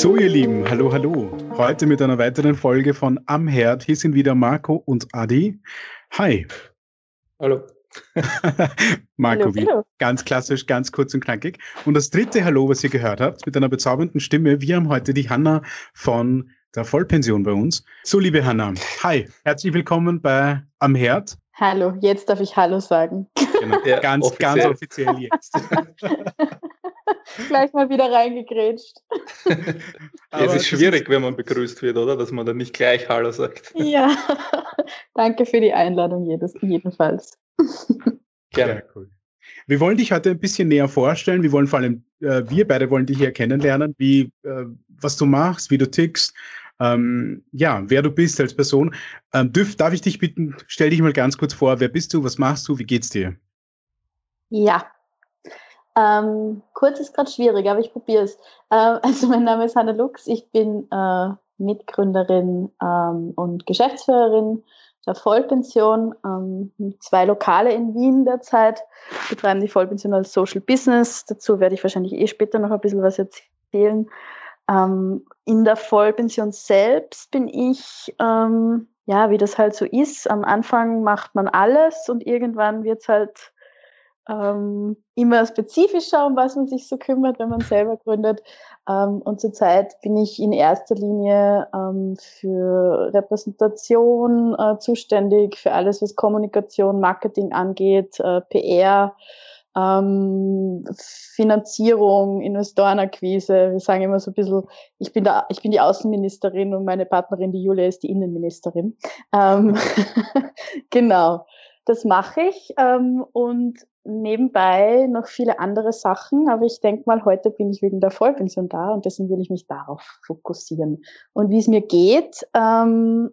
So, ihr Lieben, hallo, hallo. Heute mit einer weiteren Folge von Am Herd. Hier sind wieder Marco und Adi. Hi. Hallo. Marco, hallo, wie hallo. ganz klassisch, ganz kurz und knackig. Und das dritte Hallo, was ihr gehört habt, mit einer bezaubernden Stimme. Wir haben heute die Hanna von der Vollpension bei uns. So, liebe Hanna, hi, herzlich willkommen bei Am Herd. Hallo, jetzt darf ich Hallo sagen. Genau, ja, ganz, offiziell. ganz offiziell jetzt. Gleich mal wieder reingegrätscht. es ist schwierig, wenn man begrüßt wird, oder? Dass man dann nicht gleich Hallo sagt. Ja, danke für die Einladung jedes, jedenfalls. Gerne. Sehr cool. Wir wollen dich heute ein bisschen näher vorstellen. Wir wollen vor allem, äh, wir beide wollen dich hier kennenlernen, wie, äh, was du machst, wie du tickst, ähm, ja, wer du bist als Person. Ähm, dürf, darf ich dich bitten, stell dich mal ganz kurz vor, wer bist du, was machst du, wie geht's dir? Ja, ähm, kurz ist gerade schwierig, aber ich probiere es. Ähm, also mein Name ist Hanna Lux, ich bin äh, Mitgründerin ähm, und Geschäftsführerin der Vollpension. Ähm, zwei Lokale in Wien derzeit betreiben die Vollpension als Social Business. Dazu werde ich wahrscheinlich eh später noch ein bisschen was erzählen. Ähm, in der Vollpension selbst bin ich, ähm, ja, wie das halt so ist. Am Anfang macht man alles und irgendwann wird es halt ähm, immer spezifischer, um was man sich so kümmert, wenn man selber gründet. Ähm, und zurzeit bin ich in erster Linie ähm, für Repräsentation äh, zuständig, für alles, was Kommunikation, Marketing angeht, äh, PR, ähm, Finanzierung, Investorenakquise. Wir sagen immer so ein bisschen, ich bin, da, ich bin die Außenministerin und meine Partnerin, die Julia, ist die Innenministerin. Ähm, genau, das mache ich ähm, und nebenbei noch viele andere Sachen, aber ich denke mal, heute bin ich wegen der Vollpension da und deswegen will ich mich darauf fokussieren. Und wie es mir geht, ähm,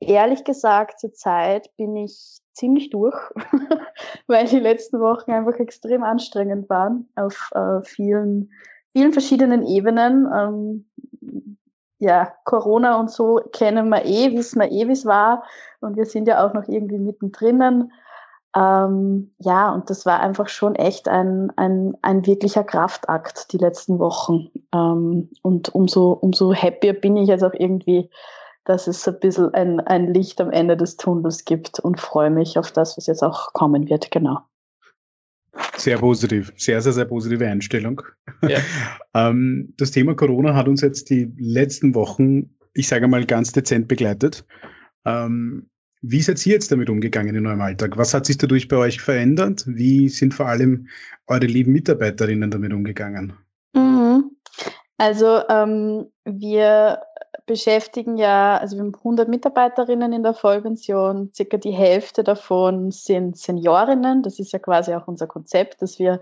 ehrlich gesagt, zurzeit bin ich ziemlich durch, weil die letzten Wochen einfach extrem anstrengend waren auf äh, vielen, vielen verschiedenen Ebenen. Ähm, ja, Corona und so kennen wir eh, wissen wir eh, wie es war. Und wir sind ja auch noch irgendwie mittendrin. Ähm, ja, und das war einfach schon echt ein, ein, ein wirklicher Kraftakt die letzten Wochen. Ähm, und umso, umso happier bin ich jetzt auch irgendwie, dass es ein bisschen ein, ein Licht am Ende des Tunnels gibt und freue mich auf das, was jetzt auch kommen wird, genau. Sehr positiv, sehr, sehr, sehr positive Einstellung. Ja. ähm, das Thema Corona hat uns jetzt die letzten Wochen, ich sage mal, ganz dezent begleitet. Ähm, wie seid ihr jetzt damit umgegangen in eurem Alltag? Was hat sich dadurch bei euch verändert? Wie sind vor allem eure lieben Mitarbeiterinnen damit umgegangen? Mhm. Also ähm, wir beschäftigen ja, also wir haben 100 Mitarbeiterinnen in der Vollpension, circa die Hälfte davon sind Seniorinnen. Das ist ja quasi auch unser Konzept, dass wir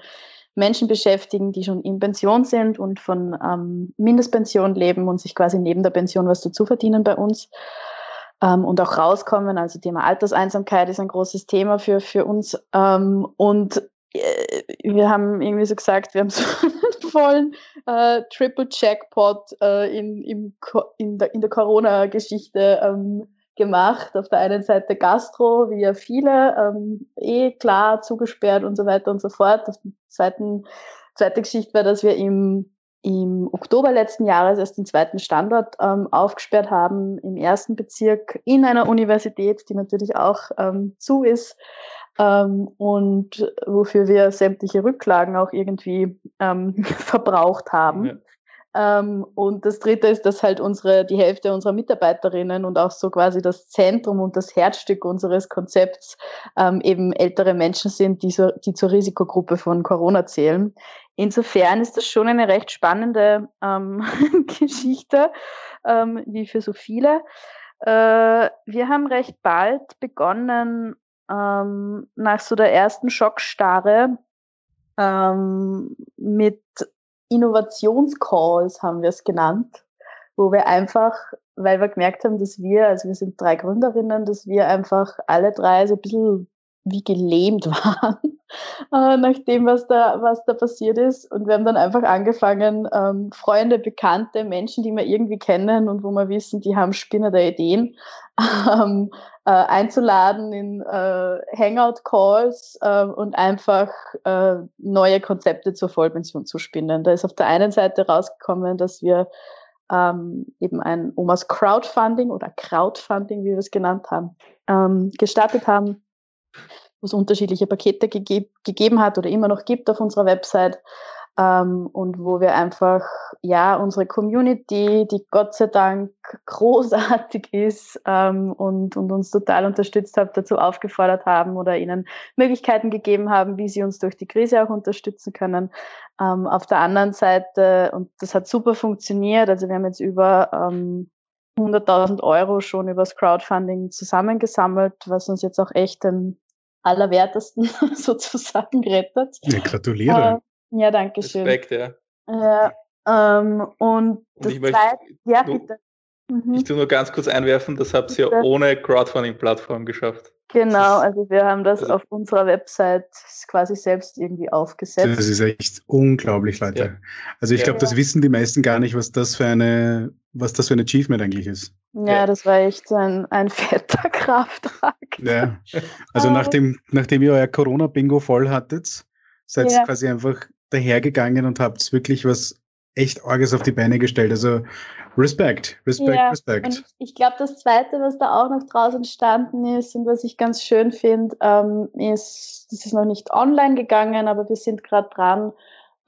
Menschen beschäftigen, die schon in Pension sind und von ähm, Mindestpension leben und sich quasi neben der Pension was dazu verdienen bei uns ähm, und auch rauskommen. Also Thema Alterseinsamkeit ist ein großes Thema für, für uns. Ähm, und äh, wir haben irgendwie so gesagt, wir haben so einen vollen äh, Triple Jackpot äh, in, im, in der, in der Corona-Geschichte ähm, gemacht. Auf der einen Seite Gastro, wie ja viele, ähm, eh klar zugesperrt und so weiter und so fort. Auf der zweiten, zweite Geschichte war, dass wir im im Oktober letzten Jahres erst den zweiten Standort ähm, aufgesperrt haben im ersten Bezirk in einer Universität, die natürlich auch ähm, zu ist ähm, und wofür wir sämtliche Rücklagen auch irgendwie ähm, verbraucht haben. Ähm, und das dritte ist, dass halt unsere, die Hälfte unserer Mitarbeiterinnen und auch so quasi das Zentrum und das Herzstück unseres Konzepts ähm, eben ältere Menschen sind, die, so, die zur Risikogruppe von Corona zählen. Insofern ist das schon eine recht spannende ähm, Geschichte, ähm, wie für so viele. Äh, wir haben recht bald begonnen, ähm, nach so der ersten Schockstarre ähm, mit Innovationscalls haben wir es genannt, wo wir einfach, weil wir gemerkt haben, dass wir, also wir sind drei Gründerinnen, dass wir einfach alle drei so ein bisschen wie gelähmt waren äh, nach dem, was da, was da passiert ist. Und wir haben dann einfach angefangen, ähm, Freunde, Bekannte, Menschen, die wir irgendwie kennen und wo wir wissen, die haben Spinner der Ideen, ähm, äh, einzuladen in äh, Hangout-Calls äh, und einfach äh, neue Konzepte zur Vollpension zu spinnen. Da ist auf der einen Seite rausgekommen, dass wir ähm, eben ein Omas Crowdfunding oder Crowdfunding, wie wir es genannt haben, ähm, gestartet haben, wo es unterschiedliche Pakete gegeb gegeben hat oder immer noch gibt auf unserer Website ähm, und wo wir einfach, ja, unsere Community, die Gott sei Dank großartig ist ähm, und, und uns total unterstützt hat, dazu aufgefordert haben oder ihnen Möglichkeiten gegeben haben, wie sie uns durch die Krise auch unterstützen können. Ähm, auf der anderen Seite, und das hat super funktioniert, also wir haben jetzt über ähm, 100.000 Euro schon übers Crowdfunding zusammengesammelt, was uns jetzt auch echt den allerwertesten sozusagen rettet. Ja, gratuliere. Äh, ja, danke schön. Respekt, ja. Ja, ähm, und das ich möchte, zweite, ja, bitte. Mhm. Ich tue nur ganz kurz einwerfen, das habt ihr ja ohne Crowdfunding-Plattform geschafft. Genau, also wir haben das also, auf unserer Website quasi selbst irgendwie aufgesetzt. Das ist echt unglaublich, Leute. Ja. Also ich ja. glaube, das wissen die meisten gar nicht, was das für eine, was das für ein Achievement eigentlich ist. Ja, ja. das war echt ein, ein fetter Kraftakt. Ja. Also nachdem, nachdem ihr euer Corona-Bingo voll hattet, seid ihr quasi einfach dahergegangen und habt wirklich was echt Arges auf die Beine gestellt. Also Respekt, Respekt, ja, Respekt. Und ich glaube, das Zweite, was da auch noch draus entstanden ist und was ich ganz schön finde, ähm, ist, das ist noch nicht online gegangen, aber wir sind gerade dran,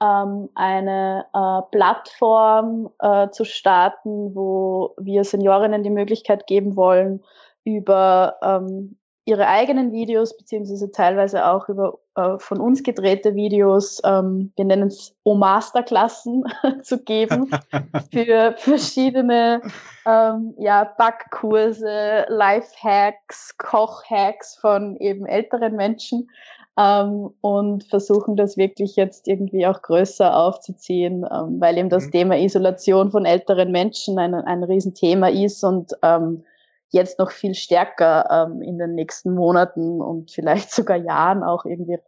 ähm, eine äh, Plattform äh, zu starten, wo wir Seniorinnen die Möglichkeit geben wollen, über ähm, ihre eigenen Videos, beziehungsweise teilweise auch über äh, von uns gedrehte Videos, ähm, wir nennen es O-Masterklassen, zu geben für verschiedene ähm, ja, Backkurse, Life-Hacks, Koch-Hacks von eben älteren Menschen ähm, und versuchen das wirklich jetzt irgendwie auch größer aufzuziehen, ähm, weil eben das mhm. Thema Isolation von älteren Menschen ein, ein Riesenthema ist und ähm, jetzt noch viel stärker ähm, in den nächsten Monaten und vielleicht sogar Jahren auch irgendwie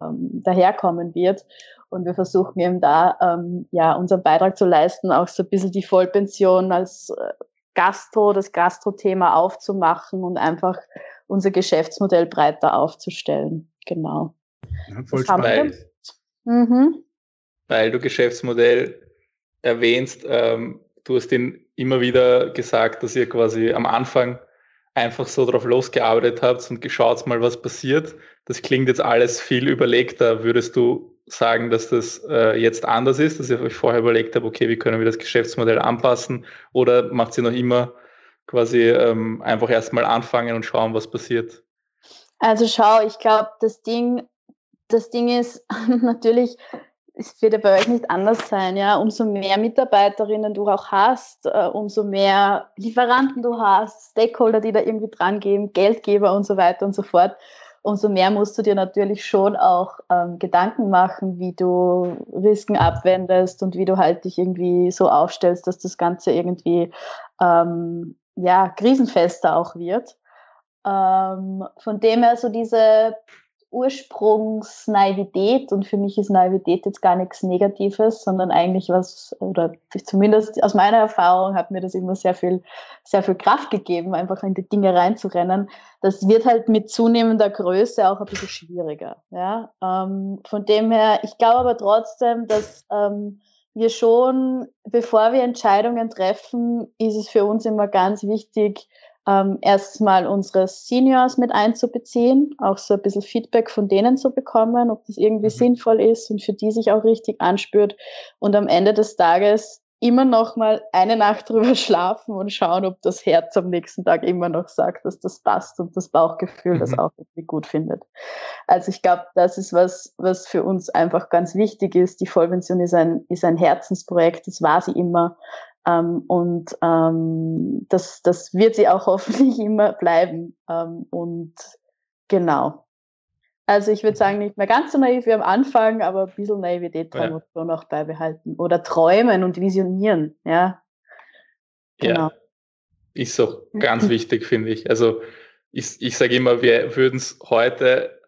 ähm, daherkommen wird. Und wir versuchen eben da ähm, ja unseren Beitrag zu leisten, auch so ein bisschen die Vollpension als äh, Gastro, das Gastro-Thema aufzumachen und einfach unser Geschäftsmodell breiter aufzustellen. Genau. Ja, voll spannend. Mhm. Weil du Geschäftsmodell erwähnst, ähm, du hast ihn immer wieder gesagt, dass ihr quasi am Anfang einfach so drauf losgearbeitet habt und geschaut mal, was passiert. Das klingt jetzt alles viel überlegter. Würdest du sagen, dass das äh, jetzt anders ist, dass ihr euch vorher überlegt habt, okay, wie können wir das Geschäftsmodell anpassen? Oder macht ihr noch immer quasi ähm, einfach erstmal anfangen und schauen, was passiert? Also schau, ich glaube, das Ding, das Ding ist natürlich, es wird ja bei euch nicht anders sein, ja. Umso mehr Mitarbeiterinnen du auch hast, äh, umso mehr Lieferanten du hast, Stakeholder, die da irgendwie dran gehen, Geldgeber und so weiter und so fort, umso mehr musst du dir natürlich schon auch ähm, Gedanken machen, wie du Risiken abwendest und wie du halt dich irgendwie so aufstellst, dass das Ganze irgendwie ähm, ja krisenfester auch wird. Ähm, von dem her so diese Ursprungsnaivität und für mich ist Naivität jetzt gar nichts Negatives, sondern eigentlich was, oder zumindest aus meiner Erfahrung hat mir das immer sehr viel, sehr viel Kraft gegeben, einfach in die Dinge reinzurennen. Das wird halt mit zunehmender Größe auch ein bisschen schwieriger. Ja? Ähm, von dem her, ich glaube aber trotzdem, dass ähm, wir schon, bevor wir Entscheidungen treffen, ist es für uns immer ganz wichtig, ähm, erstmal unsere Seniors mit einzubeziehen, auch so ein bisschen Feedback von denen zu bekommen, ob das irgendwie mhm. sinnvoll ist und für die sich auch richtig anspürt und am Ende des Tages immer noch mal eine Nacht drüber schlafen und schauen, ob das Herz am nächsten Tag immer noch sagt, dass das passt und das Bauchgefühl das mhm. auch irgendwie gut findet. Also ich glaube, das ist was, was für uns einfach ganz wichtig ist. Die Vollpension ist ein, ist ein Herzensprojekt, das war sie immer. Ähm, und ähm, das, das wird sie auch hoffentlich immer bleiben. Ähm, und genau. Also ich würde sagen, nicht mehr ganz so naiv wie am Anfang, aber ein bisschen Naivität ja. wir schon noch beibehalten. Oder träumen und visionieren, ja. Genau. Ja, ist auch ganz wichtig, finde ich. Also ich, ich sage immer, wir würden es heute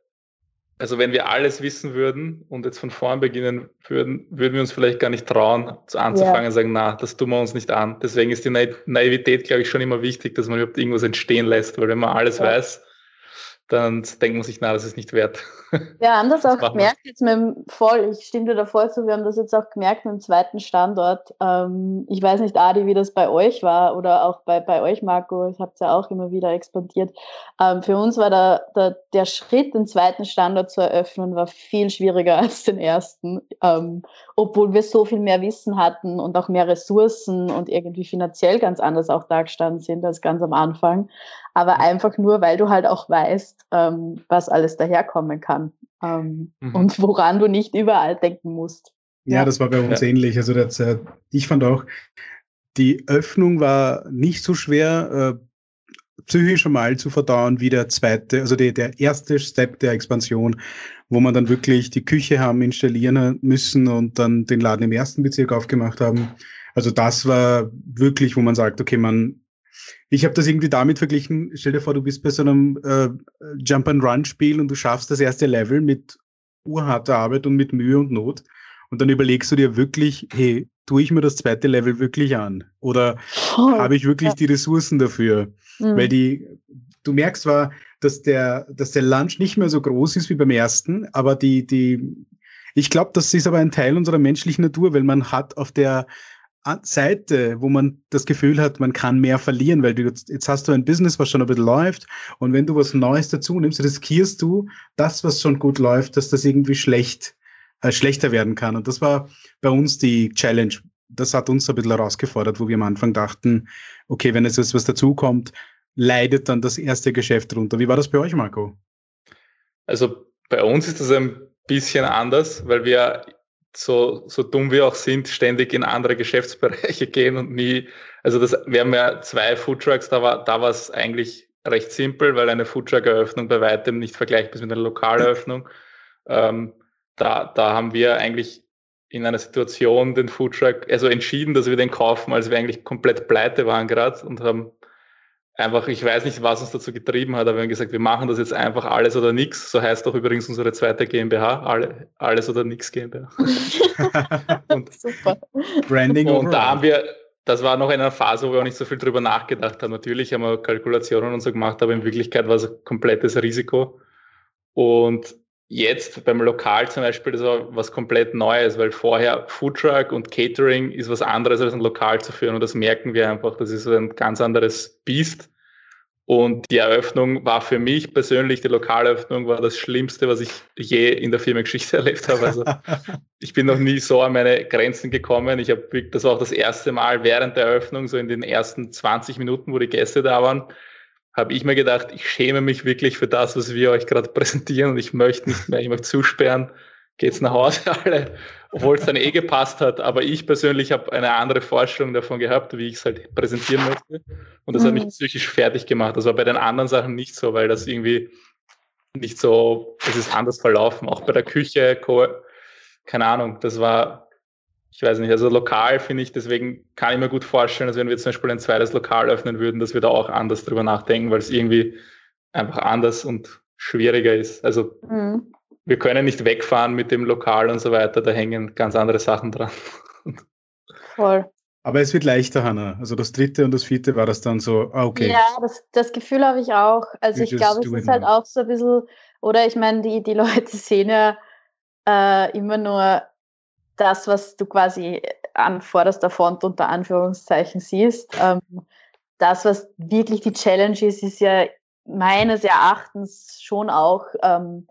also wenn wir alles wissen würden und jetzt von vorn beginnen würden, würden wir uns vielleicht gar nicht trauen, anzufangen und sagen, na, das tun wir uns nicht an. Deswegen ist die Naivität, glaube ich, schon immer wichtig, dass man überhaupt irgendwas entstehen lässt, weil wenn man alles ja. weiß, dann denkt man sich, na, das ist nicht wert. Wir haben das, das auch gemerkt jetzt mit dem Voll, ich stimme dir davor zu, wir haben das jetzt auch gemerkt mit dem zweiten Standort. Ähm, ich weiß nicht, Adi, wie das bei euch war oder auch bei, bei euch, Marco, ich habe es ja auch immer wieder expandiert. Ähm, für uns war der, der, der Schritt, den zweiten Standort zu eröffnen, war viel schwieriger als den ersten, ähm, obwohl wir so viel mehr Wissen hatten und auch mehr Ressourcen und irgendwie finanziell ganz anders auch dargestanden sind als ganz am Anfang aber einfach nur, weil du halt auch weißt, ähm, was alles daherkommen kann ähm, mhm. und woran du nicht überall denken musst. Ja, ja. das war bei uns ja. ähnlich. Also das, äh, ich fand auch, die Öffnung war nicht so schwer, äh, psychisch mal zu verdauen wie der zweite, also die, der erste Step der Expansion, wo man dann wirklich die Küche haben installieren müssen und dann den Laden im ersten Bezirk aufgemacht haben. Also das war wirklich, wo man sagt, okay, man ich habe das irgendwie damit verglichen, stell dir vor, du bist bei so einem äh, Jump-and-Run-Spiel und du schaffst das erste Level mit urharter Arbeit und mit Mühe und Not. Und dann überlegst du dir wirklich, hey, tue ich mir das zweite Level wirklich an? Oder oh, habe ich wirklich ja. die Ressourcen dafür? Mhm. Weil die, du merkst zwar, dass der, dass der Lunch nicht mehr so groß ist wie beim ersten, aber die, die, ich glaube, das ist aber ein Teil unserer menschlichen Natur, weil man hat auf der Seite, wo man das Gefühl hat, man kann mehr verlieren, weil du jetzt, hast du ein Business, was schon ein bisschen läuft und wenn du was Neues dazu nimmst, riskierst du das, was schon gut läuft, dass das irgendwie schlecht, äh, schlechter werden kann. Und das war bei uns die Challenge. Das hat uns ein bisschen herausgefordert, wo wir am Anfang dachten, okay, wenn jetzt was dazukommt, leidet dann das erste Geschäft runter. Wie war das bei euch, Marco? Also bei uns ist das ein bisschen anders, weil wir so, so dumm wir auch sind, ständig in andere Geschäftsbereiche gehen und nie, also das, wir haben ja zwei Foodtrucks, da war, da war es eigentlich recht simpel, weil eine Foodtruck-Eröffnung bei weitem nicht vergleichbar ist mit einer Lokaleröffnung. Ähm, da, da haben wir eigentlich in einer Situation den Foodtruck, also entschieden, dass wir den kaufen, als wir eigentlich komplett pleite waren gerade und haben einfach, ich weiß nicht, was uns dazu getrieben hat, aber wir haben gesagt, wir machen das jetzt einfach alles oder nichts. So heißt auch übrigens unsere zweite GmbH, alle, alles oder nichts GmbH. und, Super. Branding. Und da haben wir, das war noch in einer Phase, wo wir auch nicht so viel drüber nachgedacht haben. Natürlich haben wir Kalkulationen und so gemacht, aber in Wirklichkeit war es ein komplettes Risiko. Und jetzt beim Lokal zum Beispiel, das war was komplett Neues, weil vorher Foodtruck und Catering ist was anderes als ein Lokal zu führen und das merken wir einfach. Das ist ein ganz anderes Biest. Und die Eröffnung war für mich persönlich, die Lokalöffnung war das Schlimmste, was ich je in der Firmengeschichte erlebt habe. Also ich bin noch nie so an meine Grenzen gekommen. Ich habe, das war auch das erste Mal während der Eröffnung, so in den ersten 20 Minuten, wo die Gäste da waren, habe ich mir gedacht, ich schäme mich wirklich für das, was wir euch gerade präsentieren und ich möchte nicht mehr, ich möchte zusperren, geht's nach Hause alle, obwohl es dann eh gepasst hat. Aber ich persönlich habe eine andere Vorstellung davon gehabt, wie ich es halt präsentieren möchte. Und das mhm. hat mich mhm. psychisch fertig gemacht. Das war bei den anderen Sachen nicht so, weil das irgendwie nicht so, es ist anders verlaufen. Auch bei der Küche, keine Ahnung, das war ich weiß nicht, also lokal finde ich, deswegen kann ich mir gut vorstellen, dass wenn wir zum Beispiel ein zweites Lokal öffnen würden, dass wir da auch anders drüber nachdenken, weil es irgendwie einfach anders und schwieriger ist. Also mhm. wir können nicht wegfahren mit dem Lokal und so weiter, da hängen ganz andere Sachen dran. Voll. Aber es wird leichter, Hanna. Also das dritte und das vierte war das dann so, ah, okay. Ja, das, das Gefühl habe ich auch. Also ich glaube, es ist halt auch so ein bisschen, oder ich meine, die, die Leute sehen ja äh, immer nur das, was du quasi an vorderster Front unter Anführungszeichen siehst. Ähm, das, was wirklich die Challenge ist, ist ja meines Erachtens schon auch ähm,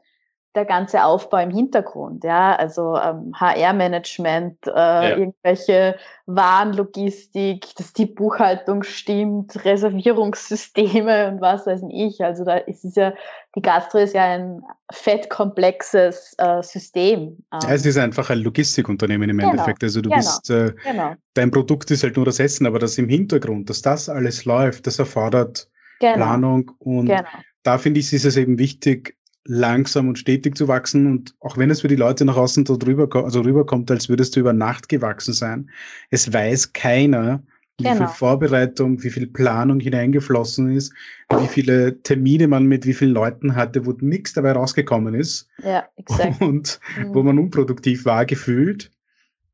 der ganze Aufbau im Hintergrund, ja, also ähm, HR-Management, äh, ja. irgendwelche Warenlogistik, dass die Buchhaltung stimmt, Reservierungssysteme und was weiß ich. Also da ist es ja, die Gastro ist ja ein fettkomplexes äh, System. Ja, es ist einfach ein Logistikunternehmen im genau, Endeffekt. Also du genau, bist, äh, genau. dein Produkt ist halt nur das Essen, aber das im Hintergrund, dass das alles läuft, das erfordert genau. Planung und genau. da finde ich, ist es eben wichtig, langsam und stetig zu wachsen. Und auch wenn es für die Leute nach außen so drüber, also rüberkommt, als würdest du über Nacht gewachsen sein, es weiß keiner, wie genau. viel Vorbereitung, wie viel Planung hineingeflossen ist, wie viele Termine man mit wie vielen Leuten hatte, wo nichts dabei rausgekommen ist. Ja, exakt. Und mhm. wo man unproduktiv war, gefühlt.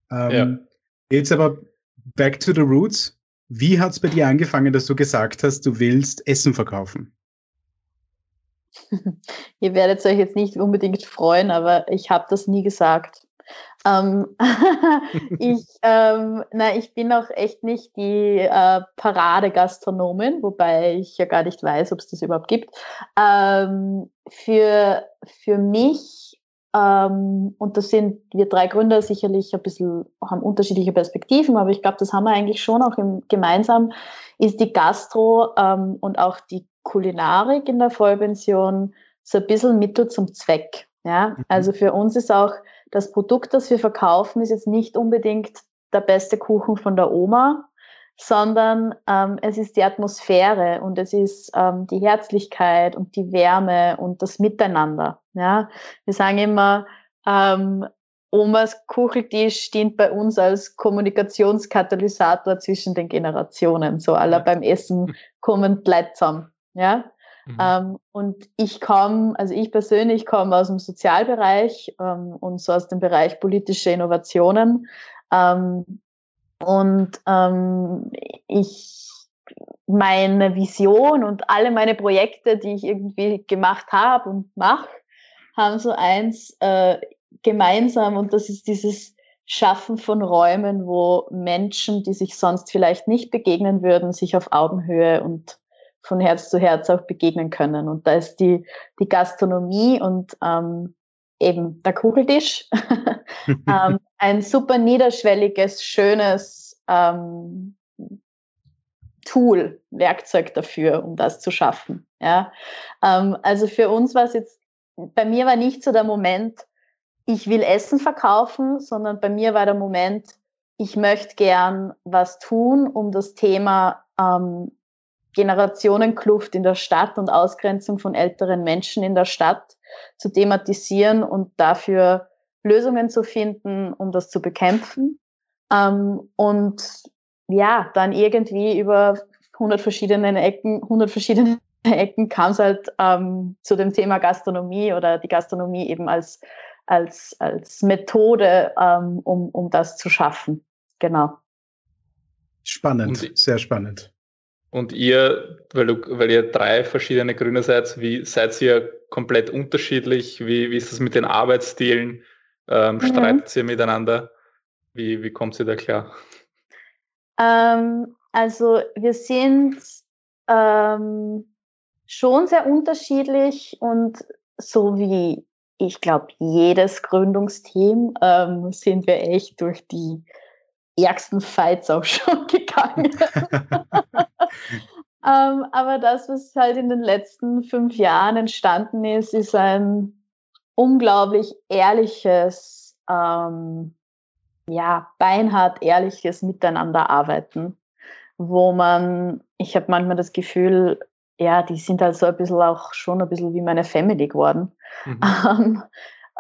Ähm, ja. Jetzt aber back to the roots. Wie hat es bei dir angefangen, dass du gesagt hast, du willst Essen verkaufen? Ihr werdet euch jetzt nicht unbedingt freuen, aber ich habe das nie gesagt. Ähm, ich, ähm, na, ich bin auch echt nicht die äh, Paradegastronomin, wobei ich ja gar nicht weiß, ob es das überhaupt gibt. Ähm, für, für mich, ähm, und das sind wir drei Gründer sicherlich ein bisschen, haben unterschiedliche Perspektiven, aber ich glaube, das haben wir eigentlich schon auch im, gemeinsam, ist die Gastro ähm, und auch die Kulinarik in der Vollpension so ein bisschen Mittel zum Zweck. Ja, mhm. also für uns ist auch das Produkt, das wir verkaufen, ist jetzt nicht unbedingt der beste Kuchen von der Oma, sondern ähm, es ist die Atmosphäre und es ist ähm, die Herzlichkeit und die Wärme und das Miteinander. Ja, wir sagen immer, ähm, Omas Kucheltisch dient bei uns als Kommunikationskatalysator zwischen den Generationen. So aller beim Essen kommen Leute zusammen. Ja, Mhm. Ähm, und ich komme, also ich persönlich komme aus dem Sozialbereich ähm, und so aus dem Bereich politische Innovationen. Ähm, und ähm, ich, meine Vision und alle meine Projekte, die ich irgendwie gemacht habe und mache, haben so eins äh, gemeinsam und das ist dieses Schaffen von Räumen, wo Menschen, die sich sonst vielleicht nicht begegnen würden, sich auf Augenhöhe und von Herz zu Herz auch begegnen können. Und da ist die, die Gastronomie und ähm, eben der Kugeltisch ähm, ein super niederschwelliges, schönes ähm, Tool, Werkzeug dafür, um das zu schaffen. Ja? Ähm, also für uns war es jetzt, bei mir war nicht so der Moment, ich will Essen verkaufen, sondern bei mir war der Moment, ich möchte gern was tun, um das Thema ähm, Generationenkluft in der Stadt und Ausgrenzung von älteren Menschen in der Stadt zu thematisieren und dafür Lösungen zu finden, um das zu bekämpfen. Ähm, und ja, dann irgendwie über 100 verschiedene Ecken, 100 verschiedene Ecken kam es halt ähm, zu dem Thema Gastronomie oder die Gastronomie eben als, als, als Methode, ähm, um, um das zu schaffen. Genau. Spannend, sehr spannend. Und ihr, weil, du, weil ihr drei verschiedene Gründer seid, wie seid ihr komplett unterschiedlich? Wie, wie ist das mit den Arbeitsstilen? Ähm, mhm. Streitet ihr miteinander? Wie, wie kommt ihr da klar? Ähm, also wir sind ähm, schon sehr unterschiedlich und so wie ich glaube jedes Gründungsteam ähm, sind wir echt durch die ärgsten Fights auch schon gegangen. ähm, aber das, was halt in den letzten fünf Jahren entstanden ist, ist ein unglaublich ehrliches, ähm, ja, beinhart ehrliches Miteinanderarbeiten, wo man, ich habe manchmal das Gefühl, ja, die sind halt so ein bisschen auch schon ein bisschen wie meine Family geworden. Mhm. Ähm,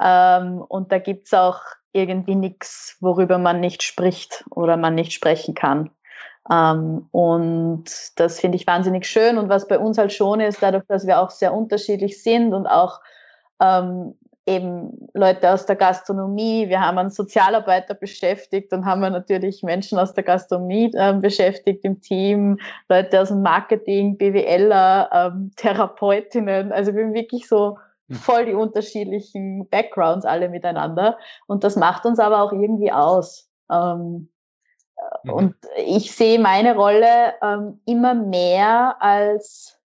ähm, und da gibt's auch irgendwie nichts, worüber man nicht spricht oder man nicht sprechen kann. Ähm, und das finde ich wahnsinnig schön. Und was bei uns halt schon ist, dadurch, dass wir auch sehr unterschiedlich sind und auch ähm, eben Leute aus der Gastronomie, wir haben einen Sozialarbeiter beschäftigt und haben wir natürlich Menschen aus der Gastronomie äh, beschäftigt im Team, Leute aus dem Marketing, BWLer, ähm, Therapeutinnen. Also wir haben wirklich so hm. voll die unterschiedlichen Backgrounds alle miteinander. Und das macht uns aber auch irgendwie aus. Ähm, mhm. Und ich sehe meine Rolle ähm, immer mehr als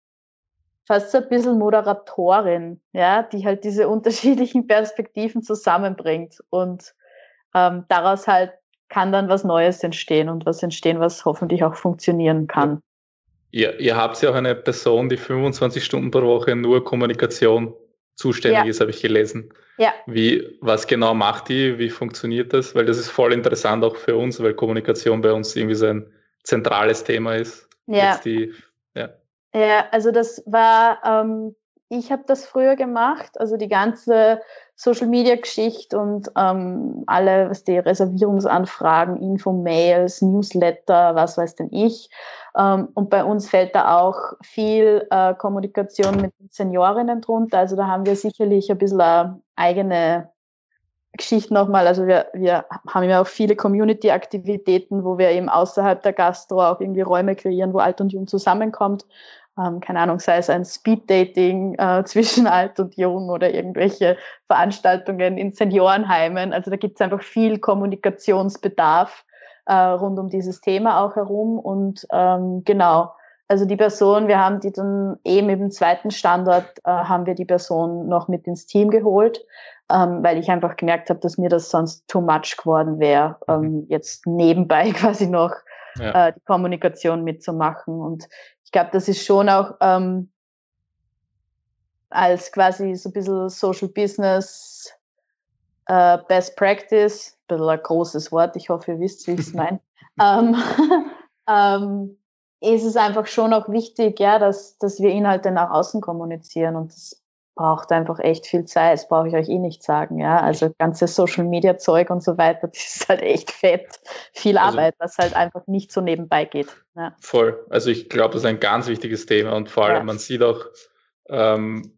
fast so ein bisschen Moderatorin, ja, die halt diese unterschiedlichen Perspektiven zusammenbringt. Und ähm, daraus halt kann dann was Neues entstehen und was entstehen, was hoffentlich auch funktionieren kann. Ihr, ihr habt ja auch eine Person, die 25 Stunden pro Woche nur Kommunikation zuständig ja. ist, habe ich gelesen. Ja. Wie, was genau macht die? Wie funktioniert das? Weil das ist voll interessant auch für uns, weil Kommunikation bei uns irgendwie so ein zentrales Thema ist. Ja. Die, ja. ja, also das war, ähm, ich habe das früher gemacht, also die ganze Social Media Geschichte und ähm, alle, was die Reservierungsanfragen, Infomails, Newsletter, was weiß denn ich. Ähm, und bei uns fällt da auch viel äh, Kommunikation mit den Seniorinnen drunter. Also da haben wir sicherlich ein bisschen eigene Geschichte nochmal. Also wir, wir haben ja auch viele Community-Aktivitäten, wo wir eben außerhalb der Gastro auch irgendwie Räume kreieren, wo Alt und Jung zusammenkommt. Ähm, keine Ahnung, sei es ein Speeddating äh, zwischen alt und jung oder irgendwelche Veranstaltungen in Seniorenheimen. Also da gibt es einfach viel Kommunikationsbedarf äh, rund um dieses Thema auch herum. Und ähm, genau, also die Person, wir haben die dann eben im zweiten Standort, äh, haben wir die Person noch mit ins Team geholt, ähm, weil ich einfach gemerkt habe, dass mir das sonst too much geworden wäre, ähm, mhm. jetzt nebenbei quasi noch ja. äh, die Kommunikation mitzumachen. Und ich glaube, das ist schon auch ähm, als quasi so ein bisschen Social Business äh, Best Practice, ein bisschen ein großes Wort, ich hoffe, ihr wisst, wie ich es meine. ähm, ähm, ist es einfach schon auch wichtig, ja, dass, dass wir Inhalte nach außen kommunizieren und das braucht einfach echt viel Zeit, das brauche ich euch eh nicht sagen, ja. Also ganze Social Media Zeug und so weiter, das ist halt echt fett, viel also Arbeit, also, was halt einfach nicht so nebenbei geht. Ja. Voll. Also ich glaube, das ist ein ganz wichtiges Thema und vor allem, ja. man sieht auch ähm,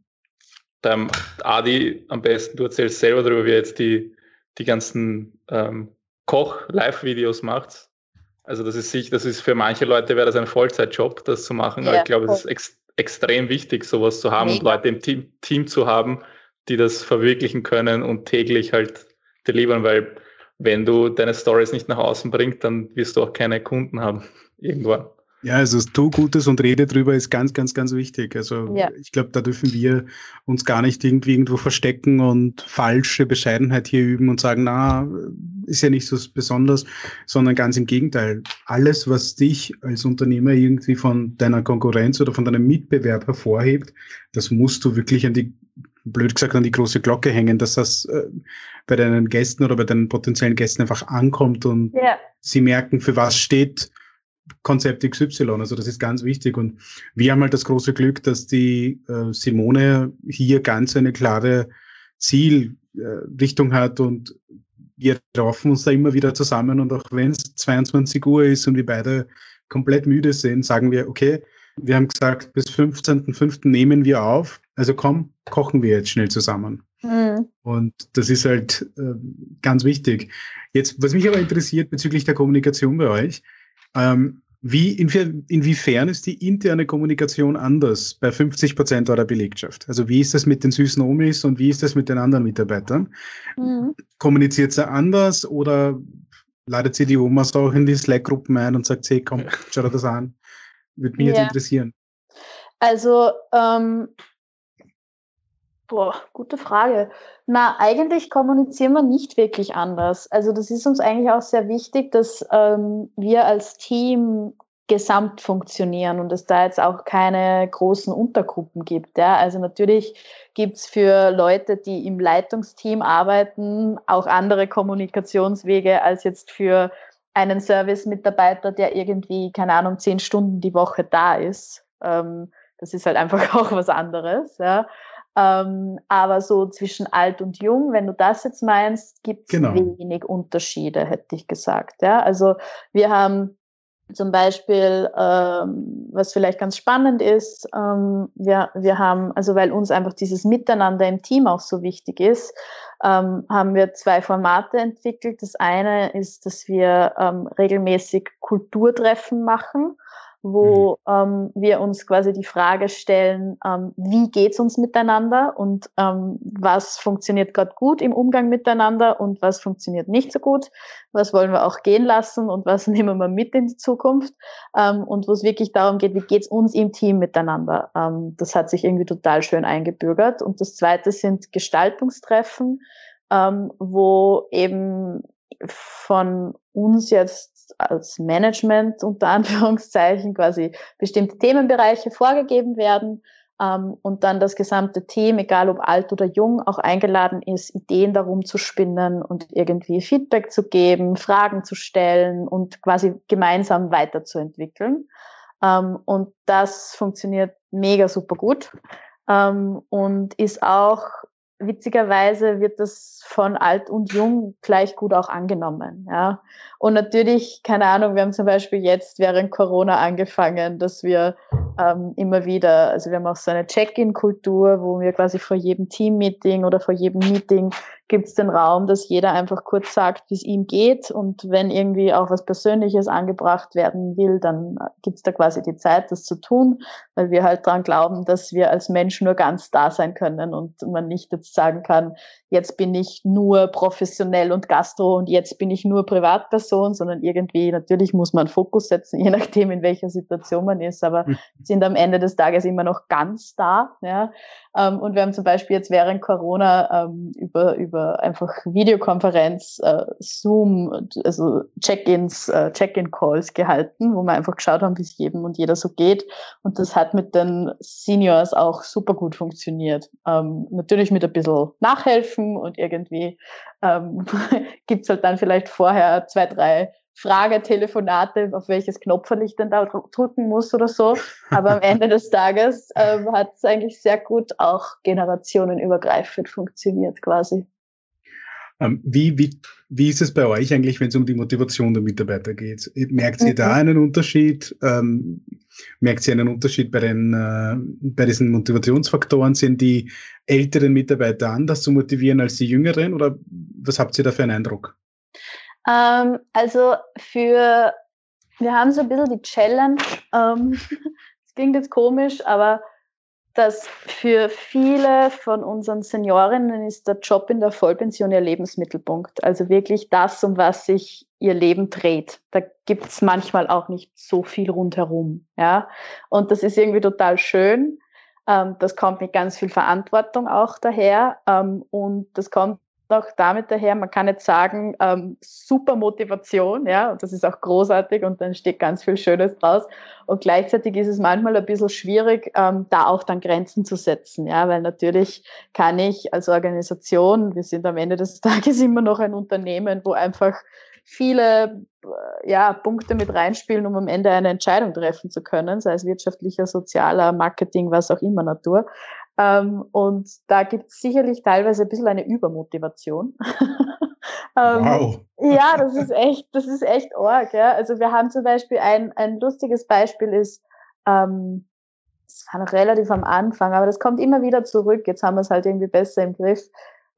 beim Adi am besten, du erzählst selber darüber, wie er jetzt die, die ganzen ähm, Koch-Live-Videos macht. Also das ist sich, das ist für manche Leute wäre das ein Vollzeitjob, das zu machen. Ja, aber ich glaube, es ist extrem wichtig, sowas zu haben Mega. und Leute im Team, Team zu haben, die das verwirklichen können und täglich halt delivern, weil wenn du deine Stories nicht nach außen bringst, dann wirst du auch keine Kunden haben irgendwann. Ja, also tu Gutes und rede drüber ist ganz, ganz, ganz wichtig. Also ja. ich glaube, da dürfen wir uns gar nicht irgendwie irgendwo verstecken und falsche Bescheidenheit hier üben und sagen, na, ist ja nicht so besonders, sondern ganz im Gegenteil. Alles, was dich als Unternehmer irgendwie von deiner Konkurrenz oder von deinem Mitbewerb hervorhebt, das musst du wirklich an die blöd gesagt an die große Glocke hängen, dass das äh, bei deinen Gästen oder bei deinen potenziellen Gästen einfach ankommt und ja. sie merken, für was steht Konzept XY. Also das ist ganz wichtig. Und wir haben halt das große Glück, dass die äh, Simone hier ganz eine klare Zielrichtung äh, hat und wir raufen uns da immer wieder zusammen und auch wenn es 22 Uhr ist und wir beide komplett müde sind, sagen wir, okay, wir haben gesagt, bis 15.05. nehmen wir auf. Also komm, kochen wir jetzt schnell zusammen. Mhm. Und das ist halt äh, ganz wichtig. Jetzt, was mich aber interessiert bezüglich der Kommunikation bei euch, ähm, wie, inwiefern ist die interne Kommunikation anders bei 50 Prozent eurer Belegschaft? Also wie ist das mit den süßen Omis und wie ist das mit den anderen Mitarbeitern? Mhm. Kommuniziert sie anders oder ladet sie die Omas auch in die Slack-Gruppen ein und sagt, hey, komm, schau dir das an? Würde mich ja. jetzt interessieren. Also ähm, Boah, gute Frage. Na, eigentlich kommunizieren wir nicht wirklich anders. Also das ist uns eigentlich auch sehr wichtig, dass ähm, wir als Team gesamt funktionieren und es da jetzt auch keine großen Untergruppen gibt. Ja? Also natürlich gibt's für Leute, die im Leitungsteam arbeiten, auch andere Kommunikationswege als jetzt für einen Service-Mitarbeiter, der irgendwie, keine Ahnung, zehn Stunden die Woche da ist. Ähm, das ist halt einfach auch was anderes. Ja? Ähm, aber so zwischen alt und jung, wenn du das jetzt meinst, gibt es genau. wenig Unterschiede, hätte ich gesagt. Ja? Also wir haben zum Beispiel, ähm, was vielleicht ganz spannend ist, ähm, wir, wir haben, also weil uns einfach dieses Miteinander im Team auch so wichtig ist, ähm, haben wir zwei Formate entwickelt. Das eine ist, dass wir ähm, regelmäßig Kulturtreffen machen wo mhm. ähm, wir uns quasi die Frage stellen, ähm, wie geht's uns miteinander und ähm, was funktioniert gerade gut im Umgang miteinander und was funktioniert nicht so gut, was wollen wir auch gehen lassen und was nehmen wir mit in die Zukunft ähm, und wo es wirklich darum geht, wie geht's uns im Team miteinander. Ähm, das hat sich irgendwie total schön eingebürgert. Und das Zweite sind Gestaltungstreffen, ähm, wo eben von uns jetzt als Management unter Anführungszeichen quasi bestimmte Themenbereiche vorgegeben werden ähm, und dann das gesamte Team, egal ob alt oder jung, auch eingeladen ist, Ideen darum zu spinnen und irgendwie Feedback zu geben, Fragen zu stellen und quasi gemeinsam weiterzuentwickeln. Ähm, und das funktioniert mega super gut ähm, und ist auch witzigerweise wird das von alt und jung gleich gut auch angenommen. Ja. Und natürlich, keine Ahnung, wir haben zum Beispiel jetzt während Corona angefangen, dass wir ähm, immer wieder, also wir haben auch so eine Check-in-Kultur, wo wir quasi vor jedem Team-Meeting oder vor jedem Meeting gibt es den Raum, dass jeder einfach kurz sagt, wie es ihm geht. Und wenn irgendwie auch was Persönliches angebracht werden will, dann gibt es da quasi die Zeit, das zu tun, weil wir halt dran glauben, dass wir als Mensch nur ganz da sein können und man nicht jetzt sagen kann, jetzt bin ich nur professionell und Gastro und jetzt bin ich nur Privatperson, sondern irgendwie, natürlich muss man Fokus setzen, je nachdem, in welcher Situation man ist, aber mhm. sind am Ende des Tages immer noch ganz da. Ja. Ähm, und wir haben zum Beispiel jetzt während Corona ähm, über, über einfach Videokonferenz, äh, Zoom, also Check-ins, äh, Check-in-Calls gehalten, wo wir einfach geschaut haben, wie es jedem und jeder so geht. Und das hat mit den Seniors auch super gut funktioniert. Ähm, natürlich mit ein bisschen Nachhelfen und irgendwie ähm, gibt's halt dann vielleicht vorher zwei, drei Fragetelefonate, auf welches Knopf ich denn da drücken muss oder so. Aber am Ende des Tages ähm, hat es eigentlich sehr gut auch generationenübergreifend funktioniert quasi. Ähm, wie, wie, wie ist es bei euch eigentlich, wenn es um die Motivation der Mitarbeiter geht? Merkt ihr mhm. da einen Unterschied? Ähm, merkt ihr einen Unterschied bei den, äh, bei diesen Motivationsfaktoren? Sind die älteren Mitarbeiter anders zu motivieren als die jüngeren? Oder was habt ihr da für einen Eindruck? Ähm, also für, wir haben so ein bisschen die Challenge, ähm, das klingt jetzt komisch, aber dass für viele von unseren Seniorinnen ist der Job in der Vollpension ihr Lebensmittelpunkt. Also wirklich das, um was sich ihr Leben dreht. Da gibt's manchmal auch nicht so viel rundherum. Ja? Und das ist irgendwie total schön. Ähm, das kommt mit ganz viel Verantwortung auch daher. Ähm, und das kommt auch damit daher, man kann jetzt sagen, ähm, super Motivation, ja, und das ist auch großartig und dann steht ganz viel Schönes draus. Und gleichzeitig ist es manchmal ein bisschen schwierig, ähm, da auch dann Grenzen zu setzen, ja, weil natürlich kann ich als Organisation, wir sind am Ende des Tages immer noch ein Unternehmen, wo einfach viele äh, ja, Punkte mit reinspielen, um am Ende eine Entscheidung treffen zu können, sei es wirtschaftlicher, sozialer, Marketing, was auch immer Natur. Ähm, und da gibt es sicherlich teilweise ein bisschen eine Übermotivation. ähm, wow. Ja, das ist echt, das ist echt arg. Ja. Also wir haben zum Beispiel ein, ein lustiges Beispiel ist, ähm, das war noch relativ am Anfang, aber das kommt immer wieder zurück. Jetzt haben wir es halt irgendwie besser im Griff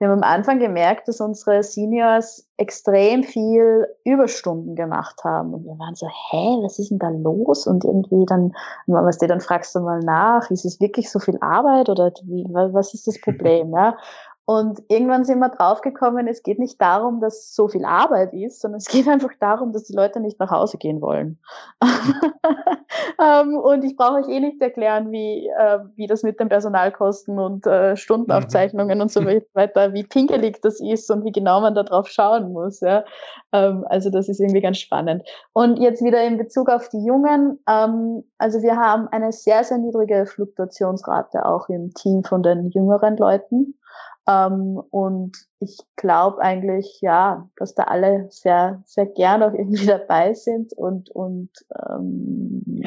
wir haben am Anfang gemerkt, dass unsere Seniors extrem viel Überstunden gemacht haben. Und wir waren so, hä, was ist denn da los? Und irgendwie dann, was dir dann fragst du mal nach, ist es wirklich so viel Arbeit oder wie, was ist das Problem? Ja? Und irgendwann sind wir draufgekommen, es geht nicht darum, dass so viel Arbeit ist, sondern es geht einfach darum, dass die Leute nicht nach Hause gehen wollen. ähm, und ich brauche euch eh nicht erklären, wie, äh, wie das mit den Personalkosten und äh, Stundenaufzeichnungen mhm. und so weiter, wie pinkelig das ist und wie genau man da drauf schauen muss. Ja. Ähm, also das ist irgendwie ganz spannend. Und jetzt wieder in Bezug auf die Jungen. Ähm, also wir haben eine sehr, sehr niedrige Fluktuationsrate auch im Team von den jüngeren Leuten. Ähm, und ich glaube eigentlich, ja, dass da alle sehr, sehr gern auch irgendwie dabei sind und, und ähm,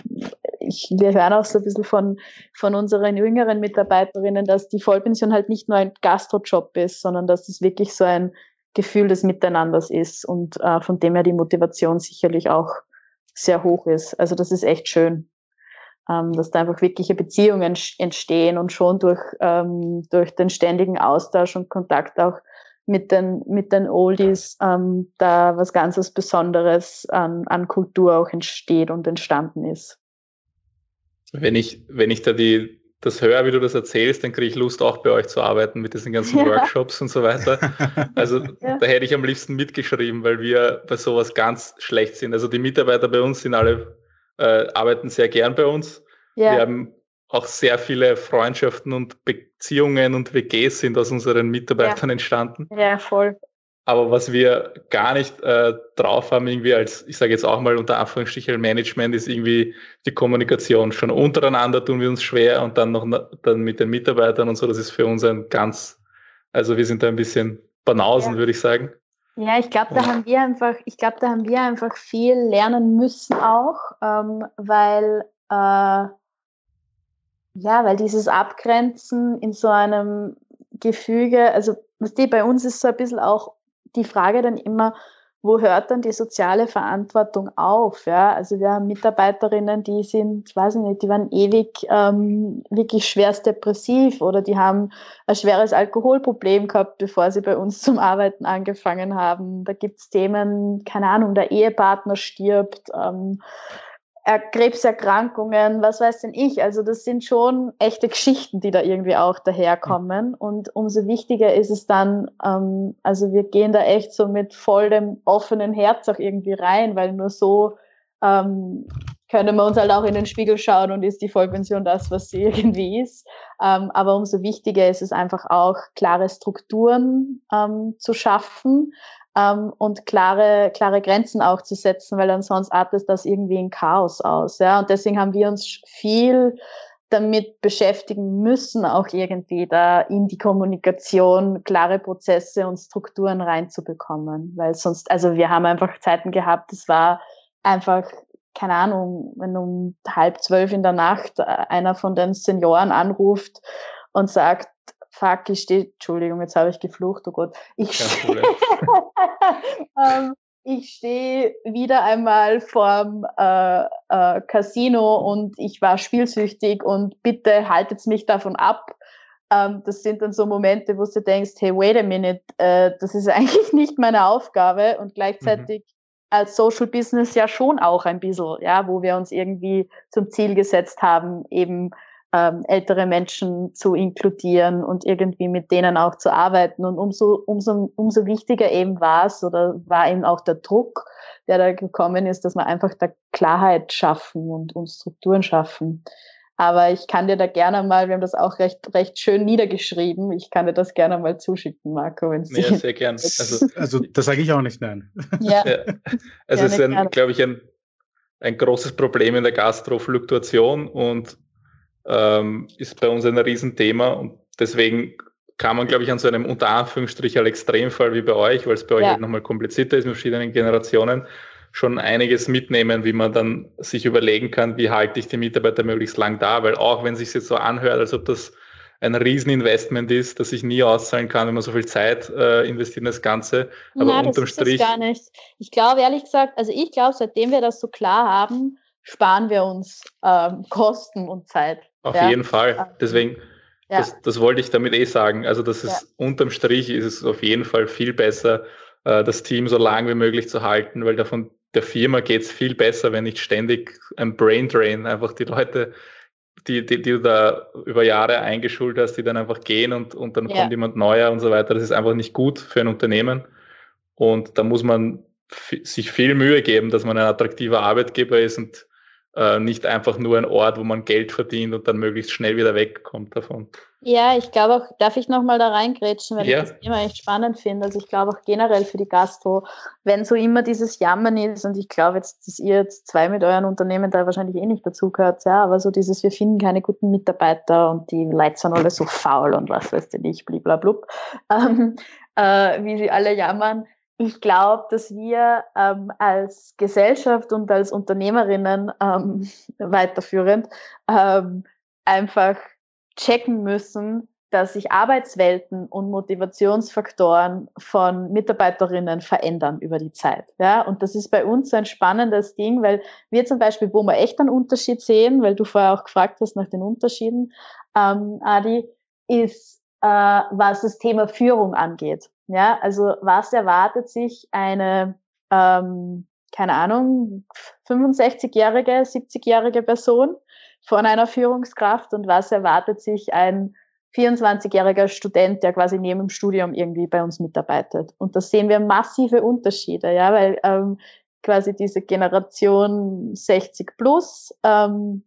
ich, wir hören auch so ein bisschen von, von unseren jüngeren Mitarbeiterinnen, dass die Vollpension halt nicht nur ein Gastrojob ist, sondern dass es wirklich so ein Gefühl des Miteinanders ist und äh, von dem her die Motivation sicherlich auch sehr hoch ist. Also das ist echt schön ähm, dass da einfach wirkliche Beziehungen entstehen und schon durch, ähm, durch den ständigen Austausch und Kontakt auch mit den, mit den Oldies ähm, da was ganz was Besonderes an, an Kultur auch entsteht und entstanden ist. Wenn ich, wenn ich da die, das höre, wie du das erzählst, dann kriege ich Lust, auch bei euch zu arbeiten mit diesen ganzen ja. Workshops und so weiter. Also ja. da hätte ich am liebsten mitgeschrieben, weil wir bei sowas ganz schlecht sind. Also die Mitarbeiter bei uns sind alle äh, arbeiten sehr gern bei uns. Ja. Wir haben auch sehr viele Freundschaften und Beziehungen und WGs sind aus unseren Mitarbeitern ja. entstanden. Ja, voll. Aber was wir gar nicht äh, drauf haben, irgendwie als, ich sage jetzt auch mal unter Anführungsstrichen Management, ist irgendwie die Kommunikation. Schon untereinander tun wir uns schwer und dann noch dann mit den Mitarbeitern und so, das ist für uns ein ganz, also wir sind da ein bisschen Banausen, ja. würde ich sagen. Ja, ich glaube, da haben wir einfach, ich glaube, da haben wir einfach viel lernen müssen auch, ähm, weil äh, ja, weil dieses Abgrenzen in so einem Gefüge, also was die bei uns ist so ein bisschen auch die Frage dann immer, wo hört dann die soziale Verantwortung auf? Ja, also wir haben Mitarbeiterinnen, die sind, weiß ich nicht, die waren ewig ähm, wirklich schwerst depressiv oder die haben ein schweres Alkoholproblem gehabt, bevor sie bei uns zum Arbeiten angefangen haben. Da gibt's Themen, keine Ahnung, der Ehepartner stirbt. Ähm, Krebserkrankungen, was weiß denn ich. Also das sind schon echte Geschichten, die da irgendwie auch daherkommen. Und umso wichtiger ist es dann, ähm, also wir gehen da echt so mit vollem offenen Herz auch irgendwie rein, weil nur so ähm, können wir uns halt auch in den Spiegel schauen und ist die Vollpension das, was sie irgendwie ist. Ähm, aber umso wichtiger ist es einfach auch, klare Strukturen ähm, zu schaffen, ähm, und klare, klare Grenzen auch zu setzen, weil ansonsten artet das irgendwie in Chaos aus. Ja? Und deswegen haben wir uns viel damit beschäftigen müssen, auch irgendwie da in die Kommunikation klare Prozesse und Strukturen reinzubekommen. Weil sonst, also wir haben einfach Zeiten gehabt, es war einfach, keine Ahnung, wenn um halb zwölf in der Nacht einer von den Senioren anruft und sagt, fuck, ich stehe, Entschuldigung, jetzt habe ich geflucht, oh Gott. Ich, ähm, ich stehe wieder einmal vorm äh, äh, Casino und ich war spielsüchtig und bitte haltet mich davon ab. Ähm, das sind dann so Momente, wo du denkst, hey, wait a minute, äh, das ist eigentlich nicht meine Aufgabe und gleichzeitig mhm als Social Business ja schon auch ein bisschen, ja, wo wir uns irgendwie zum Ziel gesetzt haben, eben ähm, ältere Menschen zu inkludieren und irgendwie mit denen auch zu arbeiten. Und umso, umso, umso wichtiger eben war es oder war eben auch der Druck, der da gekommen ist, dass wir einfach da Klarheit schaffen und, und Strukturen schaffen. Aber ich kann dir da gerne mal, wir haben das auch recht, recht schön niedergeschrieben, ich kann dir das gerne mal zuschicken, Marco. Wenn ja, sehr gern. Also, also das sage ich auch nicht, nein. Ja. ja. Also es ist, glaube ich, ein, ein großes Problem in der Gastrofluktuation und ähm, ist bei uns ein Riesenthema und deswegen kann man, glaube ich, an so einem unter Anführungsstrich als Extremfall wie bei euch, weil es bei euch ja. halt nochmal komplizierter ist mit verschiedenen Generationen, schon einiges mitnehmen, wie man dann sich überlegen kann, wie halte ich die Mitarbeiter möglichst lang da, weil auch wenn es sich jetzt so anhört, als ob das ein Rieseninvestment ist, das sich nie auszahlen kann, wenn man so viel Zeit äh, investiert in das Ganze. Aber Nein, unterm das Strich. Das gar nicht. Ich glaube, ehrlich gesagt, also ich glaube, seitdem wir das so klar haben, sparen wir uns ähm, Kosten und Zeit. Auf ja. jeden Fall. Deswegen, ja. das, das, wollte ich damit eh sagen. Also das ist ja. unterm Strich ist es auf jeden Fall viel besser, äh, das Team so lang wie möglich zu halten, weil davon der Firma geht es viel besser, wenn nicht ständig ein Brain Drain, einfach die Leute, die, die, die du da über Jahre eingeschult hast, die dann einfach gehen und, und dann kommt jemand neuer und so weiter. Das ist einfach nicht gut für ein Unternehmen. Und da muss man sich viel Mühe geben, dass man ein attraktiver Arbeitgeber ist und äh, nicht einfach nur ein Ort, wo man Geld verdient und dann möglichst schnell wieder wegkommt davon. Ja, ich glaube auch, darf ich nochmal da reingrätschen, weil ja. ich das Thema echt spannend finde. Also ich glaube auch generell für die Gastro, wenn so immer dieses Jammern ist, und ich glaube jetzt, dass ihr jetzt zwei mit euren Unternehmen da wahrscheinlich eh nicht dazu gehört, ja, aber so dieses, wir finden keine guten Mitarbeiter und die Leute sind alle so faul und was weiß ich nicht, bliblablub, ähm, äh, wie sie alle jammern ich glaube, dass wir ähm, als Gesellschaft und als Unternehmerinnen ähm, weiterführend ähm, einfach checken müssen, dass sich Arbeitswelten und Motivationsfaktoren von Mitarbeiterinnen verändern über die Zeit. Ja, und das ist bei uns so ein spannendes Ding, weil wir zum Beispiel, wo wir echt einen Unterschied sehen, weil du vorher auch gefragt hast nach den Unterschieden, ähm, Adi, ist, äh, was das Thema Führung angeht. Ja, also was erwartet sich eine, ähm, keine Ahnung, 65-jährige, 70-jährige Person von einer Führungskraft und was erwartet sich ein 24-jähriger Student, der quasi neben dem Studium irgendwie bei uns mitarbeitet. Und da sehen wir massive Unterschiede, ja, weil ähm, quasi diese Generation 60 plus, ähm,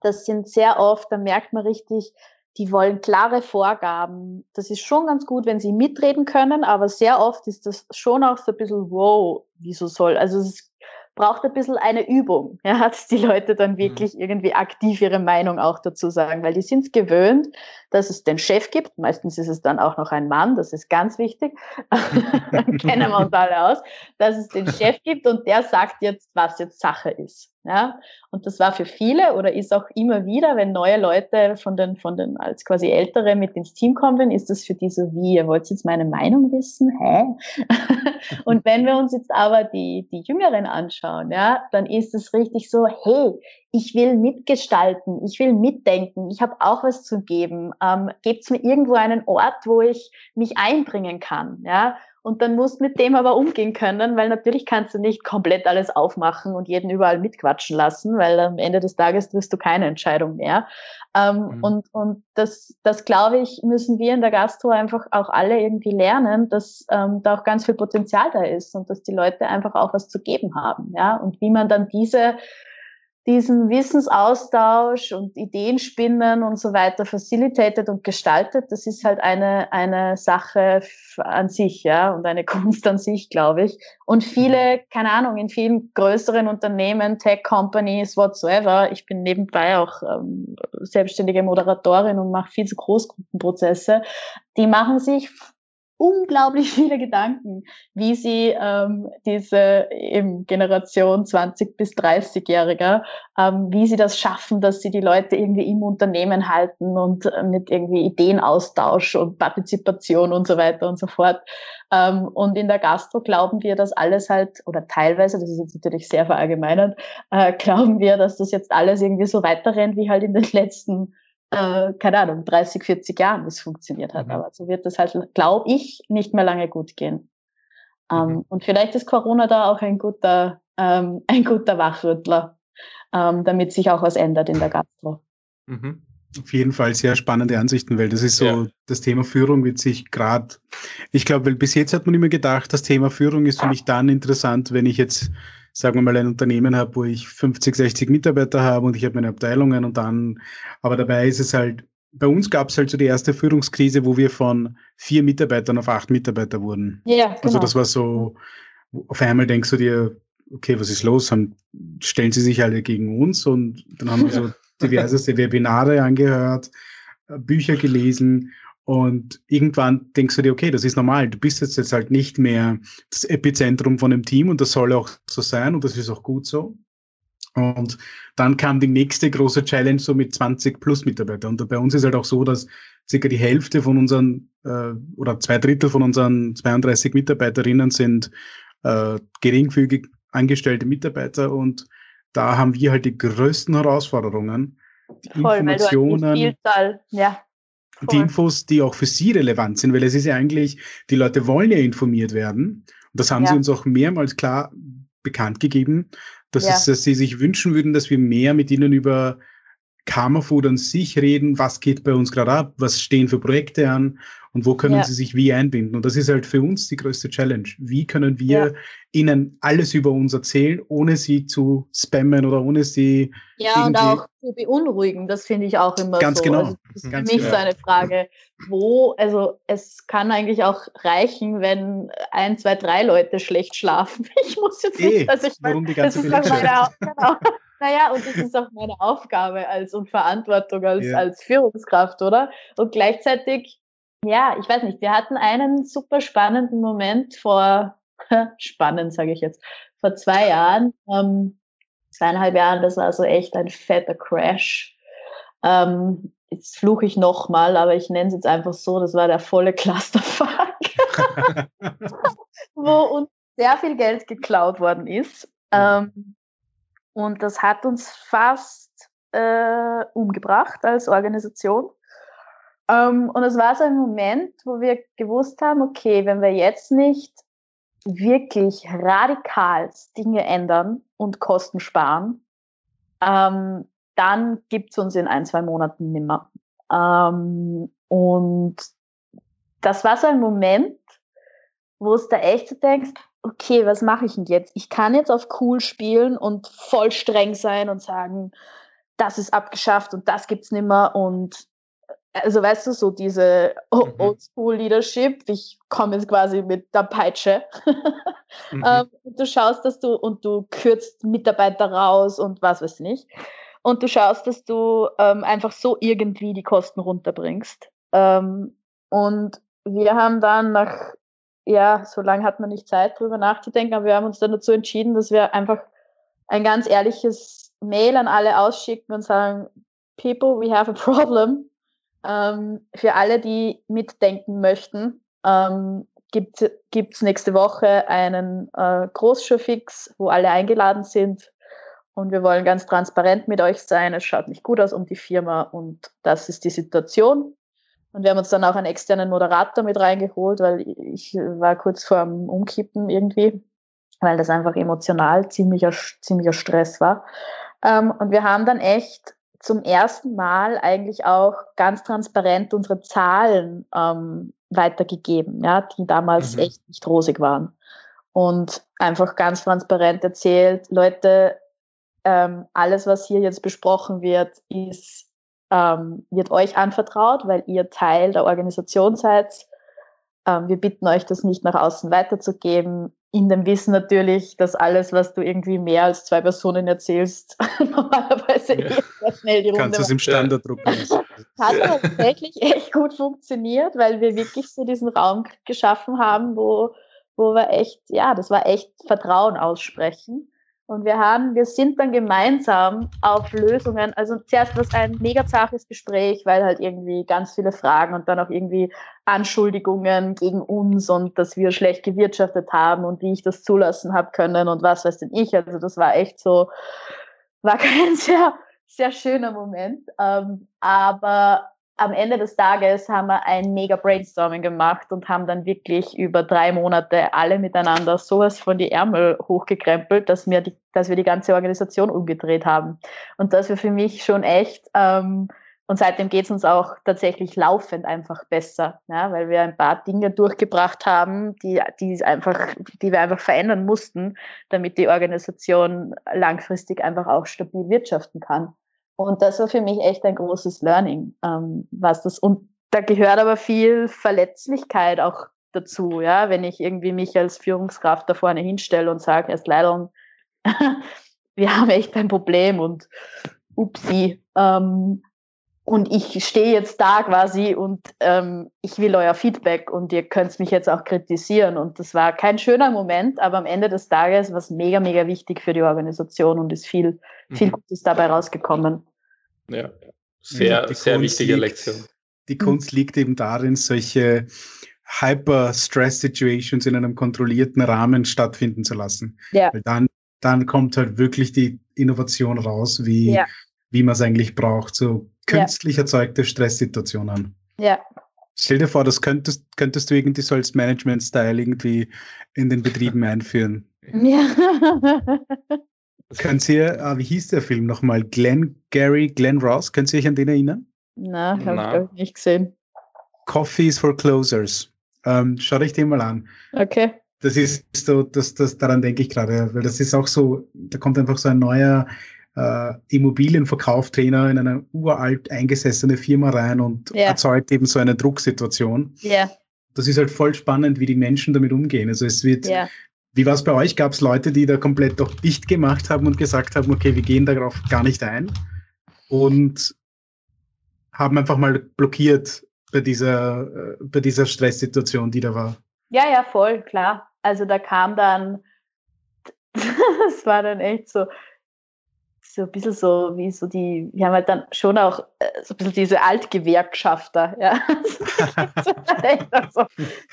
das sind sehr oft, da merkt man richtig, die wollen klare Vorgaben. Das ist schon ganz gut, wenn sie mitreden können, aber sehr oft ist das schon auch so ein bisschen, wow, wieso soll, also es braucht ein bisschen eine Übung, ja, dass die Leute dann mhm. wirklich irgendwie aktiv ihre Meinung auch dazu sagen, weil die sind es gewöhnt, dass es den Chef gibt. Meistens ist es dann auch noch ein Mann, das ist ganz wichtig. Kennen wir uns alle aus, dass es den Chef gibt und der sagt jetzt, was jetzt Sache ist. Ja, und das war für viele oder ist auch immer wieder, wenn neue Leute von den, von den als quasi Ältere mit ins Team kommen, ist das für die so wie, ihr wollt jetzt meine Meinung wissen? Hä? und wenn wir uns jetzt aber die, die Jüngeren anschauen, ja, dann ist es richtig so, hey, ich will mitgestalten, ich will mitdenken, ich habe auch was zu geben. Ähm, Gebt mir irgendwo einen Ort, wo ich mich einbringen kann, ja. Und dann musst du mit dem aber umgehen können, weil natürlich kannst du nicht komplett alles aufmachen und jeden überall mitquatschen lassen, weil am Ende des Tages triffst du keine Entscheidung mehr. Ähm, mhm. Und, und das, das glaube ich, müssen wir in der Gastro einfach auch alle irgendwie lernen, dass ähm, da auch ganz viel Potenzial da ist und dass die Leute einfach auch was zu geben haben. Ja, und wie man dann diese diesen Wissensaustausch und Ideenspinnen und so weiter facilitated und gestaltet, das ist halt eine, eine Sache an sich, ja, und eine Kunst an sich, glaube ich. Und viele, keine Ahnung, in vielen größeren Unternehmen, Tech-Companies, whatsoever, ich bin nebenbei auch ähm, selbstständige Moderatorin und mache viel zu Großgruppenprozesse, die machen sich unglaublich viele Gedanken, wie sie ähm, diese eben Generation 20 bis 30-Jähriger, ähm, wie sie das schaffen, dass sie die Leute irgendwie im Unternehmen halten und äh, mit irgendwie Ideenaustausch und Partizipation und so weiter und so fort. Ähm, und in der Gastro glauben wir, dass alles halt, oder teilweise, das ist jetzt natürlich sehr verallgemeinert, äh, glauben wir, dass das jetzt alles irgendwie so weiterrennt wie halt in den letzten äh, keine Ahnung, 30, 40 Jahren das funktioniert hat. Mhm. Aber so wird das halt, glaube ich, nicht mehr lange gut gehen. Ähm, mhm. Und vielleicht ist Corona da auch ein guter, ähm, ein guter Wachrüttler, ähm, damit sich auch was ändert in der Gastro. Mhm. Auf jeden Fall sehr spannende Ansichten, weil das ist so, ja. das Thema Führung wird sich gerade, ich glaube, weil bis jetzt hat man immer gedacht, das Thema Führung ist für mich dann interessant, wenn ich jetzt sagen wir mal, ein Unternehmen habe, wo ich 50, 60 Mitarbeiter habe und ich habe meine Abteilungen und dann, aber dabei ist es halt, bei uns gab es halt so die erste Führungskrise, wo wir von vier Mitarbeitern auf acht Mitarbeiter wurden. Ja, genau. Also das war so, auf einmal denkst du dir, okay, was ist los? Haben, stellen sie sich alle gegen uns und dann haben wir so diverseste Webinare angehört, Bücher gelesen und irgendwann denkst du dir, okay, das ist normal. Du bist jetzt, jetzt halt nicht mehr das Epizentrum von einem Team und das soll auch so sein und das ist auch gut so. Und dann kam die nächste große Challenge so mit 20 plus Mitarbeitern. Und bei uns ist halt auch so, dass circa die Hälfte von unseren äh, oder zwei Drittel von unseren 32 Mitarbeiterinnen sind äh, geringfügig angestellte Mitarbeiter und da haben wir halt die größten Herausforderungen. Voll, Informationen, weil du halt Vielzahl, ja die Infos, die auch für Sie relevant sind, weil es ist ja eigentlich, die Leute wollen ja informiert werden. Und das haben ja. Sie uns auch mehrmals klar bekannt gegeben, dass, ja. es, dass Sie sich wünschen würden, dass wir mehr mit Ihnen über Karma Food an sich reden, was geht bei uns gerade ab, was stehen für Projekte an und wo können ja. sie sich wie einbinden. Und das ist halt für uns die größte Challenge. Wie können wir ja. ihnen alles über uns erzählen, ohne sie zu spammen oder ohne sie. Ja, und auch zu beunruhigen, das finde ich auch immer ganz so. Genau. Also das ist ganz für mich genau. so eine Frage, wo, also es kann eigentlich auch reichen, wenn ein, zwei, drei Leute schlecht schlafen. Ich muss jetzt nicht, also ich warum die ganze das ist meine, genau. Naja, und das ist auch meine Aufgabe als und Verantwortung als, ja. als Führungskraft, oder? Und gleichzeitig ja, ich weiß nicht. Wir hatten einen super spannenden Moment vor, spannend sage ich jetzt, vor zwei Jahren, ähm, zweieinhalb Jahren, das war so echt ein fetter Crash. Ähm, jetzt fluche ich nochmal, aber ich nenne es jetzt einfach so, das war der volle Clusterfuck, wo uns sehr viel Geld geklaut worden ist. Ähm, und das hat uns fast äh, umgebracht als Organisation. Ähm, und es war so ein Moment, wo wir gewusst haben, okay, wenn wir jetzt nicht wirklich radikal Dinge ändern und Kosten sparen, ähm, dann gibt's uns in ein, zwei Monaten nimmer. Ähm, und das war so ein Moment, wo es da echt so denkst, okay, was mache ich denn jetzt? Ich kann jetzt auf cool spielen und voll streng sein und sagen, das ist abgeschafft und das gibt's nimmer und also weißt du, so diese mhm. Oldschool-Leadership, ich komme jetzt quasi mit der Peitsche. mhm. ähm, du schaust, dass du, und du kürzt Mitarbeiter raus und was weiß nicht. Und du schaust, dass du ähm, einfach so irgendwie die Kosten runterbringst. Ähm, und wir haben dann nach, ja, so lange hat man nicht Zeit, drüber nachzudenken, aber wir haben uns dann dazu entschieden, dass wir einfach ein ganz ehrliches Mail an alle ausschicken und sagen, People, we have a problem. Ähm, für alle, die mitdenken möchten, ähm, gibt es nächste Woche einen äh, Großshowfix, wo alle eingeladen sind. Und wir wollen ganz transparent mit euch sein. Es schaut nicht gut aus um die Firma und das ist die Situation. Und wir haben uns dann auch einen externen Moderator mit reingeholt, weil ich war kurz vor dem Umkippen irgendwie, weil das einfach emotional ziemlicher, ziemlicher Stress war. Ähm, und wir haben dann echt zum ersten Mal eigentlich auch ganz transparent unsere Zahlen ähm, weitergegeben, ja, die damals mhm. echt nicht rosig waren. Und einfach ganz transparent erzählt, Leute, ähm, alles, was hier jetzt besprochen wird, ist, ähm, wird euch anvertraut, weil ihr Teil der Organisation seid. Ähm, wir bitten euch, das nicht nach außen weiterzugeben in dem Wissen natürlich, dass alles, was du irgendwie mehr als zwei Personen erzählst, normalerweise ja. sehr schnell die Runde Kannst du es im Standarddruck Hat ja. tatsächlich echt gut funktioniert, weil wir wirklich so diesen Raum geschaffen haben, wo, wo wir echt, ja, das war echt Vertrauen aussprechen. Und wir haben, wir sind dann gemeinsam auf Lösungen. Also zuerst war es ein mega zaches Gespräch, weil halt irgendwie ganz viele Fragen und dann auch irgendwie Anschuldigungen gegen uns und dass wir schlecht gewirtschaftet haben und wie ich das zulassen habe können und was weiß denn ich. Also das war echt so, war kein sehr, sehr schöner Moment. Ähm, aber am Ende des Tages haben wir ein mega Brainstorming gemacht und haben dann wirklich über drei Monate alle miteinander sowas von die Ärmel hochgekrempelt, dass wir die, dass wir die ganze Organisation umgedreht haben. Und das war für mich schon echt, ähm, und seitdem geht es uns auch tatsächlich laufend einfach besser, ja, weil wir ein paar Dinge durchgebracht haben, die, die, einfach, die wir einfach verändern mussten, damit die Organisation langfristig einfach auch stabil wirtschaften kann. Und das war für mich echt ein großes Learning, ähm, was das, und da gehört aber viel Verletzlichkeit auch dazu, ja, wenn ich irgendwie mich als Führungskraft da vorne hinstelle und sage, erst leider, wir haben echt ein Problem und upsi, ähm, und ich stehe jetzt da quasi und ähm, ich will euer Feedback und ihr könnt mich jetzt auch kritisieren. Und das war kein schöner Moment, aber am Ende des Tages war es mega, mega wichtig für die Organisation und ist viel, viel mhm. Gutes dabei rausgekommen. Ja, sehr, sehr wichtige liegt, Lektion. Die Kunst liegt eben darin, solche Hyper-Stress-Situations in einem kontrollierten Rahmen stattfinden zu lassen. Ja. Weil dann, dann kommt halt wirklich die Innovation raus, wie, ja. wie man es eigentlich braucht. So künstlich ja. erzeugte Stresssituationen. Ja. Stell dir vor, das könntest, könntest du irgendwie so als Management-Style irgendwie in den Betrieben einführen. Ja. Können Sie, äh, wie hieß der Film nochmal? Glenn Gary, Glenn Ross, können Sie sich an den erinnern? Na, habe ich nicht gesehen. Coffee is for Closers. Ähm, schau dich den mal an. Okay. Das ist so, das, das, daran denke ich gerade, weil das ist auch so, da kommt einfach so ein neuer äh, Immobilienverkauftrainer in eine uralt eingesessene Firma rein und ja. erzeugt eben so eine Drucksituation. Ja. Das ist halt voll spannend, wie die Menschen damit umgehen. Also es wird, ja. wie war es bei euch? Gab es Leute, die da komplett doch dicht gemacht haben und gesagt haben, okay, wir gehen darauf gar nicht ein und haben einfach mal blockiert bei dieser, äh, bei dieser Stresssituation, die da war? Ja, ja, voll, klar. Also da kam dann, das war dann echt so, so ein bisschen so wie so die, wir haben halt dann schon auch äh, so ein bisschen diese Altgewerkschafter, ja, so,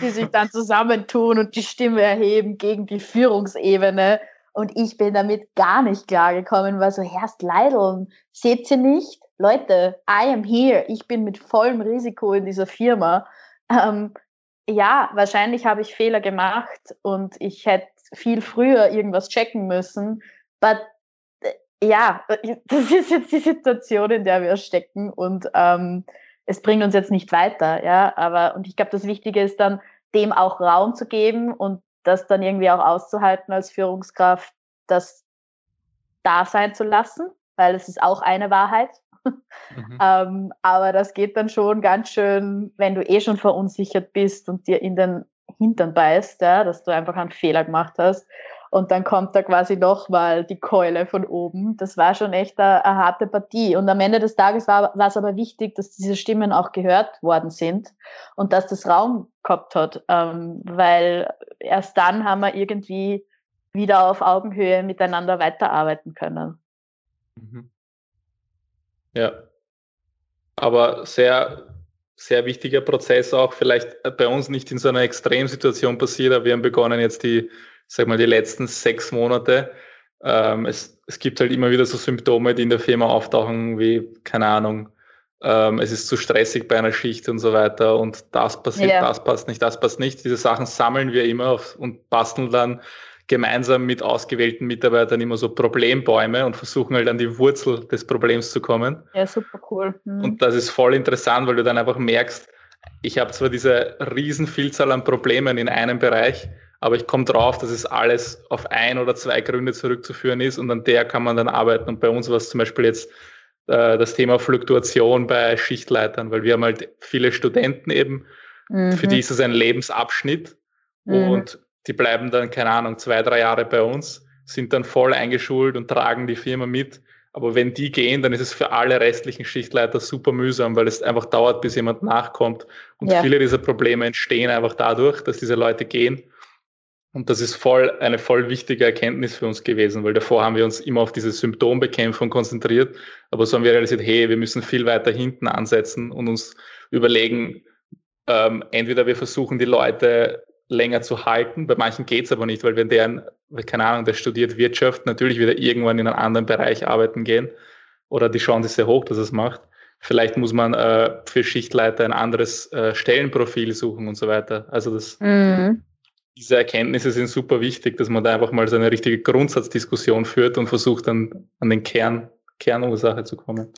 die sich dann zusammentun und die Stimme erheben gegen die Führungsebene. Und ich bin damit gar nicht klargekommen, weil so, Herrst Leidl, seht ihr nicht? Leute, I am here. Ich bin mit vollem Risiko in dieser Firma. Ähm, ja, wahrscheinlich habe ich Fehler gemacht und ich hätte viel früher irgendwas checken müssen. But ja, das ist jetzt die Situation, in der wir stecken und ähm, es bringt uns jetzt nicht weiter, ja. Aber und ich glaube, das Wichtige ist dann, dem auch Raum zu geben und das dann irgendwie auch auszuhalten als Führungskraft, das da sein zu lassen, weil es ist auch eine Wahrheit. Mhm. ähm, aber das geht dann schon ganz schön, wenn du eh schon verunsichert bist und dir in den Hintern beißt, ja, dass du einfach einen Fehler gemacht hast und dann kommt da quasi nochmal die Keule von oben. Das war schon echt eine, eine harte Partie. Und am Ende des Tages war, war es aber wichtig, dass diese Stimmen auch gehört worden sind und dass das Raum gehabt hat, ähm, weil erst dann haben wir irgendwie wieder auf Augenhöhe miteinander weiterarbeiten können. Mhm. Ja, aber sehr, sehr wichtiger Prozess auch, vielleicht bei uns nicht in so einer Extremsituation passiert, aber wir haben begonnen jetzt die, sag mal, die letzten sechs Monate. Ähm, es, es gibt halt immer wieder so Symptome, die in der Firma auftauchen, wie, keine Ahnung, ähm, es ist zu stressig bei einer Schicht und so weiter und das passiert, ja. das passt nicht, das passt nicht. Diese Sachen sammeln wir immer auf und basteln dann gemeinsam mit ausgewählten Mitarbeitern immer so Problembäume und versuchen halt an die Wurzel des Problems zu kommen. Ja, super cool. Mhm. Und das ist voll interessant, weil du dann einfach merkst, ich habe zwar diese riesen Vielzahl an Problemen in einem Bereich, aber ich komme drauf, dass es alles auf ein oder zwei Gründe zurückzuführen ist und an der kann man dann arbeiten. Und bei uns war es zum Beispiel jetzt äh, das Thema Fluktuation bei Schichtleitern, weil wir haben halt viele Studenten eben, mhm. für die ist es ein Lebensabschnitt mhm. und die bleiben dann, keine Ahnung, zwei, drei Jahre bei uns, sind dann voll eingeschult und tragen die Firma mit. Aber wenn die gehen, dann ist es für alle restlichen Schichtleiter super mühsam, weil es einfach dauert, bis jemand nachkommt. Und ja. viele dieser Probleme entstehen einfach dadurch, dass diese Leute gehen. Und das ist voll eine voll wichtige Erkenntnis für uns gewesen, weil davor haben wir uns immer auf diese Symptombekämpfung konzentriert. Aber so haben wir realisiert, hey, wir müssen viel weiter hinten ansetzen und uns überlegen, ähm, entweder wir versuchen die Leute länger zu halten. Bei manchen geht's aber nicht, weil wenn der, keine Ahnung, der studiert Wirtschaft, natürlich wieder irgendwann in einen anderen Bereich arbeiten gehen oder die Chance ist sehr hoch, dass es macht. Vielleicht muss man äh, für Schichtleiter ein anderes äh, Stellenprofil suchen und so weiter. Also das, mhm. Diese Erkenntnisse sind super wichtig, dass man da einfach mal so eine richtige Grundsatzdiskussion führt und versucht dann an den Kern, Kernursache zu kommen.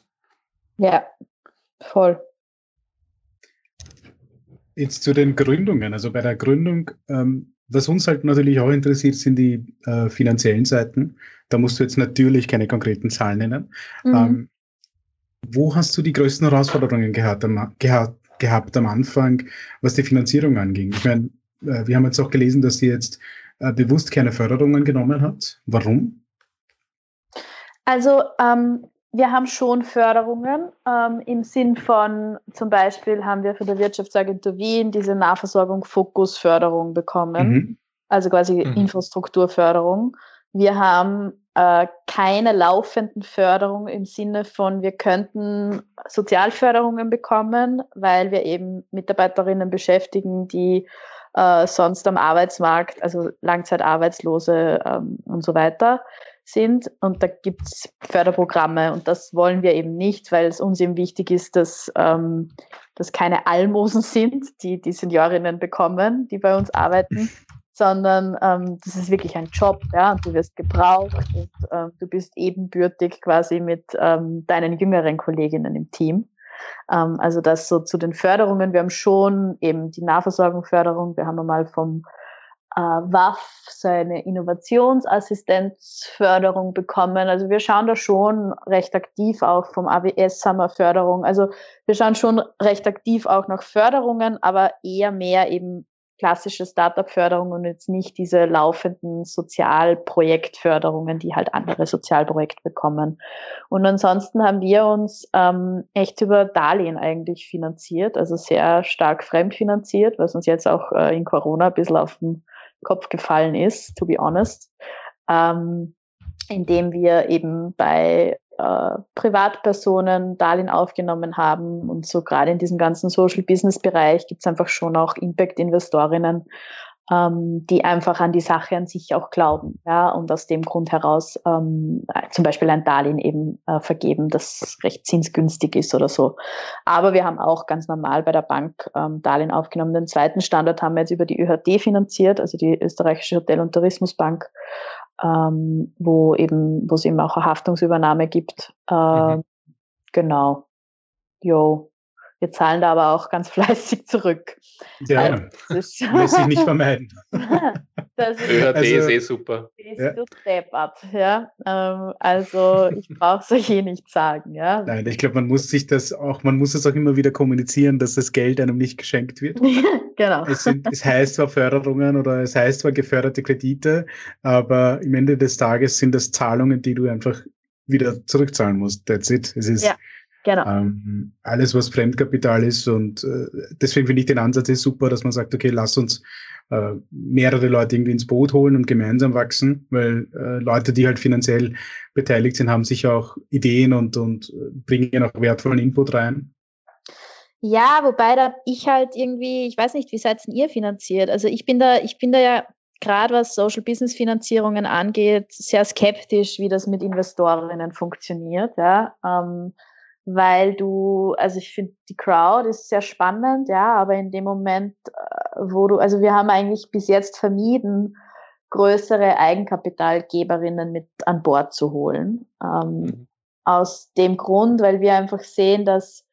Ja, voll. Jetzt zu den Gründungen. Also bei der Gründung, ähm, was uns halt natürlich auch interessiert, sind die äh, finanziellen Seiten. Da musst du jetzt natürlich keine konkreten Zahlen nennen. Mhm. Ähm, wo hast du die größten Herausforderungen gehabt am, gehabt, gehabt am Anfang, was die Finanzierung anging? Ich meine, wir haben jetzt auch gelesen, dass ihr jetzt äh, bewusst keine Förderungen genommen habt. Warum? Also ähm, wir haben schon Förderungen ähm, im Sinn von, zum Beispiel haben wir von der Wirtschaftsagentur Wien diese Nahversorgung Fokusförderung bekommen, mhm. also quasi mhm. Infrastrukturförderung. Wir haben äh, keine laufenden Förderungen im Sinne von, wir könnten Sozialförderungen bekommen, weil wir eben Mitarbeiterinnen beschäftigen, die äh, sonst am Arbeitsmarkt, also Langzeitarbeitslose ähm, und so weiter, sind. Und da gibt es Förderprogramme und das wollen wir eben nicht, weil es uns eben wichtig ist, dass ähm, das keine Almosen sind, die die Seniorinnen bekommen, die bei uns arbeiten, sondern ähm, das ist wirklich ein Job, ja, und du wirst gebraucht und ähm, du bist ebenbürtig quasi mit ähm, deinen jüngeren Kolleginnen im Team. Ähm, also das so zu den Förderungen. Wir haben schon eben die Nahversorgungsförderung. Wir haben einmal vom äh, WAF seine Innovationsassistenzförderung bekommen. Also wir schauen da schon recht aktiv auch vom AWS haben wir Förderung. Also wir schauen schon recht aktiv auch nach Förderungen, aber eher mehr eben klassische Startup-Förderung und jetzt nicht diese laufenden Sozialprojektförderungen, die halt andere Sozialprojekte bekommen. Und ansonsten haben wir uns ähm, echt über Darlehen eigentlich finanziert, also sehr stark fremdfinanziert, was uns jetzt auch äh, in Corona ein bisschen auf den Kopf gefallen ist, to be honest, ähm, indem wir eben bei äh, Privatpersonen Darlehen aufgenommen haben und so gerade in diesem ganzen Social Business Bereich gibt es einfach schon auch Impact Investorinnen, ähm, die einfach an die Sache an sich auch glauben, ja, und aus dem Grund heraus ähm, zum Beispiel ein Darlehen eben äh, vergeben, das recht zinsgünstig ist oder so. Aber wir haben auch ganz normal bei der Bank ähm, Darlehen aufgenommen. Den zweiten Standard haben wir jetzt über die ÖHD finanziert, also die österreichische Hotel- und Tourismusbank, ähm, wo eben, wo es eben auch eine Haftungsübernahme gibt. Äh, mhm. Genau. Jo. Wir zahlen da aber auch ganz fleißig zurück. Ja, also, lässt sich nicht vermeiden. das ist, ÖHD also, ist eh super. Ist ja. Up, ja. Ähm, also ich brauche es euch eh nicht sagen, ja. Nein, ich glaube, man muss sich das auch, man muss es auch immer wieder kommunizieren, dass das Geld einem nicht geschenkt wird. genau. Es, sind, es heißt zwar Förderungen oder es heißt zwar geförderte Kredite, aber im Ende des Tages sind das Zahlungen, die du einfach wieder zurückzahlen musst. That's it. Es ist, ja Genau. Ähm, alles, was Fremdkapital ist und äh, deswegen finde ich den Ansatz ist super, dass man sagt, okay, lass uns äh, mehrere Leute irgendwie ins Boot holen und gemeinsam wachsen, weil äh, Leute, die halt finanziell beteiligt sind, haben sicher auch Ideen und, und äh, bringen auch wertvollen Input rein. Ja, wobei da ich halt irgendwie, ich weiß nicht, wie seid ihr finanziert? Also ich bin da, ich bin da ja gerade was Social Business Finanzierungen angeht, sehr skeptisch, wie das mit Investorinnen funktioniert, ja. Ähm, weil du, also ich finde, die Crowd ist sehr spannend, ja, aber in dem Moment, äh, wo du, also wir haben eigentlich bis jetzt vermieden, größere Eigenkapitalgeberinnen mit an Bord zu holen. Ähm, mhm. Aus dem Grund, weil wir einfach sehen, dass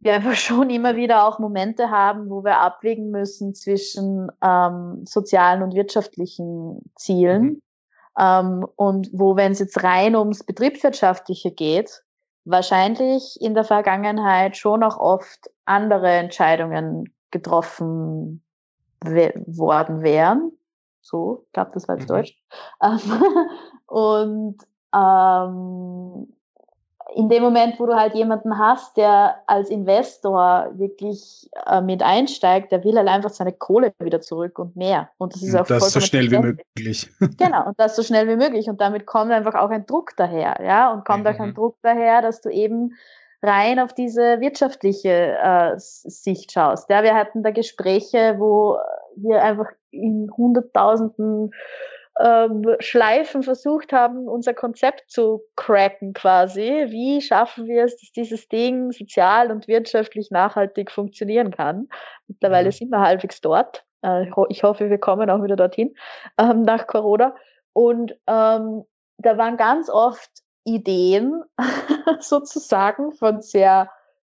wir einfach schon immer wieder auch Momente haben, wo wir abwägen müssen zwischen ähm, sozialen und wirtschaftlichen Zielen. Mhm. Ähm, und wo, wenn es jetzt rein ums Betriebswirtschaftliche geht, wahrscheinlich in der Vergangenheit schon auch oft andere Entscheidungen getroffen worden wären. So, ich glaube, das war jetzt mhm. Deutsch. und ähm, in dem Moment, wo du halt jemanden hast, der als Investor wirklich äh, mit einsteigt, der will halt einfach seine Kohle wieder zurück und mehr. Und das ist auch das so schnell wie möglich. genau, und das so schnell wie möglich. Und damit kommt einfach auch ein Druck daher, ja, und kommt mhm. auch ein. Druck daher, dass du eben rein auf diese wirtschaftliche äh, Sicht schaust. Ja, wir hatten da Gespräche, wo wir einfach in hunderttausenden ähm, Schleifen versucht haben, unser Konzept zu cracken quasi. Wie schaffen wir es, dass dieses Ding sozial und wirtschaftlich nachhaltig funktionieren kann? Mittlerweile mhm. sind wir halbwegs dort. Äh, ich hoffe, wir kommen auch wieder dorthin ähm, nach Corona. Und ähm, da waren ganz oft Ideen sozusagen von sehr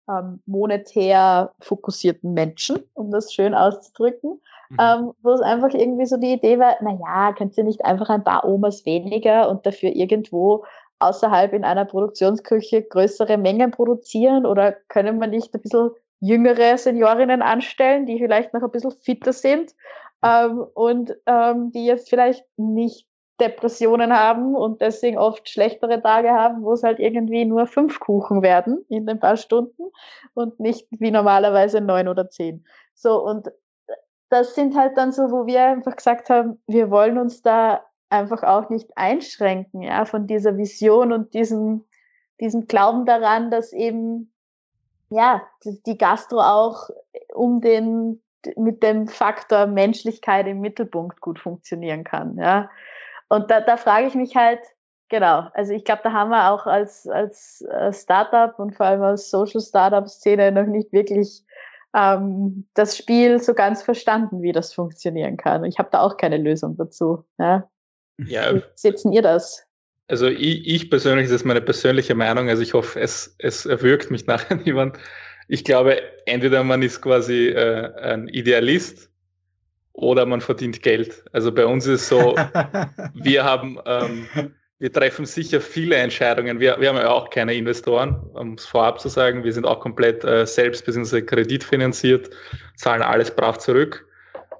ähm, monetär fokussierten Menschen, um das schön auszudrücken, mhm. ähm, wo es einfach irgendwie so die Idee war, na ja, könnt ihr nicht einfach ein paar Omas weniger und dafür irgendwo außerhalb in einer Produktionsküche größere Mengen produzieren? Oder können wir nicht ein bisschen jüngere Seniorinnen anstellen, die vielleicht noch ein bisschen fitter sind ähm, und ähm, die jetzt vielleicht nicht Depressionen haben und deswegen oft schlechtere Tage haben, wo es halt irgendwie nur fünf Kuchen werden in ein paar Stunden und nicht wie normalerweise neun oder zehn. So, und das sind halt dann so, wo wir einfach gesagt haben, wir wollen uns da einfach auch nicht einschränken, ja, von dieser Vision und diesem, diesem Glauben daran, dass eben, ja, die Gastro auch um den, mit dem Faktor Menschlichkeit im Mittelpunkt gut funktionieren kann, ja. Und da, da frage ich mich halt, genau, also ich glaube, da haben wir auch als, als äh, Startup und vor allem als Social Startup-Szene noch nicht wirklich ähm, das Spiel so ganz verstanden, wie das funktionieren kann. Und ich habe da auch keine Lösung dazu. Ja. ja. Wie setzen ihr das? Also ich, ich persönlich, das ist meine persönliche Meinung, also ich hoffe, es, es erwürgt mich nachher niemand. Ich glaube, entweder man ist quasi äh, ein Idealist oder man verdient Geld. Also bei uns ist es so, wir haben, ähm, wir treffen sicher viele Entscheidungen. Wir, wir haben ja auch keine Investoren, um es vorab zu sagen. Wir sind auch komplett äh, selbst bzw. kreditfinanziert, zahlen alles brav zurück.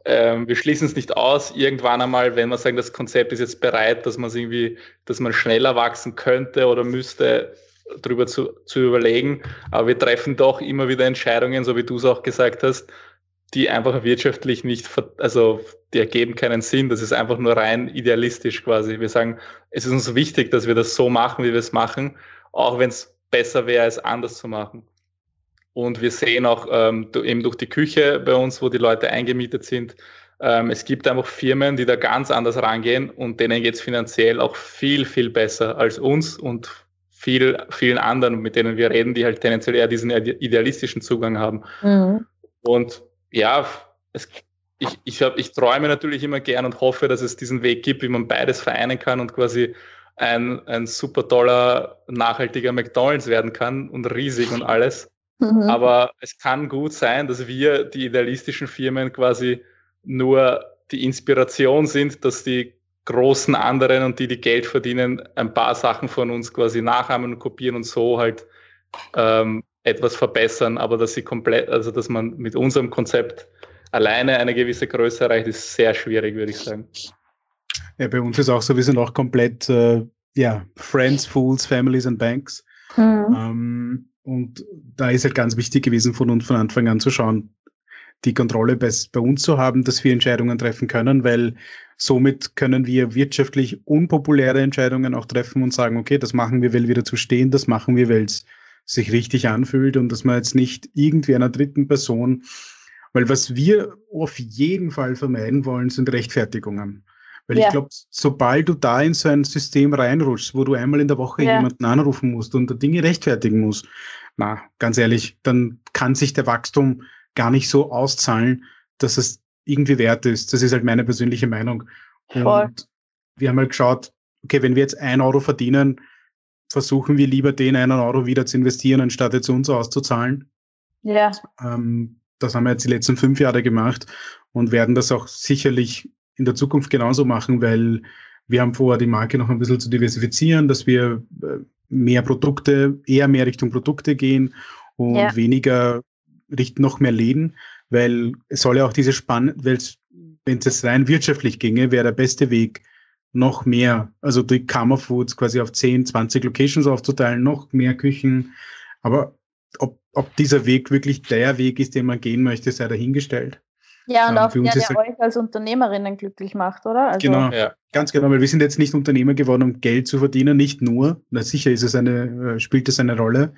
Ähm, wir schließen es nicht aus, irgendwann einmal, wenn wir sagen, das Konzept ist jetzt bereit, dass man irgendwie, dass man schneller wachsen könnte oder müsste, darüber zu, zu überlegen. Aber wir treffen doch immer wieder Entscheidungen, so wie du es auch gesagt hast, die einfach wirtschaftlich nicht, also die ergeben keinen Sinn. Das ist einfach nur rein idealistisch quasi. Wir sagen, es ist uns wichtig, dass wir das so machen, wie wir es machen, auch wenn es besser wäre, es anders zu machen. Und wir sehen auch ähm, eben durch die Küche bei uns, wo die Leute eingemietet sind, ähm, es gibt einfach Firmen, die da ganz anders rangehen und denen geht es finanziell auch viel, viel besser als uns und viel, vielen anderen, mit denen wir reden, die halt tendenziell eher diesen idealistischen Zugang haben. Mhm. Und ja, es, ich, ich, hab, ich träume natürlich immer gern und hoffe, dass es diesen Weg gibt, wie man beides vereinen kann und quasi ein, ein super toller, nachhaltiger McDonalds werden kann und riesig und alles. Mhm. Aber es kann gut sein, dass wir, die idealistischen Firmen, quasi nur die Inspiration sind, dass die großen anderen und die, die Geld verdienen, ein paar Sachen von uns quasi nachahmen und kopieren und so halt ähm, etwas verbessern, aber dass sie komplett, also dass man mit unserem Konzept alleine eine gewisse Größe erreicht, ist sehr schwierig, würde ich sagen. Ja, bei uns ist auch so, wir sind auch komplett, äh, ja, Friends, Fools, Families and Banks. Mhm. Ähm, und da ist halt ganz wichtig gewesen, von uns von Anfang an zu schauen, die Kontrolle bei, bei uns zu haben, dass wir Entscheidungen treffen können, weil somit können wir wirtschaftlich unpopuläre Entscheidungen auch treffen und sagen, okay, das machen wir, weil wir dazu stehen, das machen wir, weil es sich richtig anfühlt und dass man jetzt nicht irgendwie einer dritten Person, weil was wir auf jeden Fall vermeiden wollen, sind Rechtfertigungen. Weil ja. ich glaube, sobald du da in so ein System reinrutschst, wo du einmal in der Woche ja. jemanden anrufen musst und Dinge rechtfertigen musst, na, ganz ehrlich, dann kann sich der Wachstum gar nicht so auszahlen, dass es irgendwie wert ist. Das ist halt meine persönliche Meinung. Voll. Und wir haben halt geschaut, okay, wenn wir jetzt ein Euro verdienen, versuchen wir lieber den einen Euro wieder zu investieren, anstatt jetzt uns auszuzahlen. Ja. Ähm, das haben wir jetzt die letzten fünf Jahre gemacht und werden das auch sicherlich in der Zukunft genauso machen, weil wir haben vor, die Marke noch ein bisschen zu diversifizieren, dass wir äh, mehr Produkte, eher mehr Richtung Produkte gehen und ja. weniger richten noch mehr Läden, weil es soll ja auch diese Spanne, weil wenn es rein wirtschaftlich ginge, wäre der beste Weg, noch mehr, also die Karma Foods quasi auf 10, 20 Locations aufzuteilen, noch mehr Küchen. Aber ob, ob dieser Weg wirklich der Weg ist, den man gehen möchte, sei dahingestellt. Ja, und ähm, auch der, der euch als Unternehmerinnen glücklich macht, oder? Also genau, ja. ganz genau, weil wir sind jetzt nicht Unternehmer geworden, um Geld zu verdienen, nicht nur. Na, sicher ist es eine, äh, spielt es eine Rolle.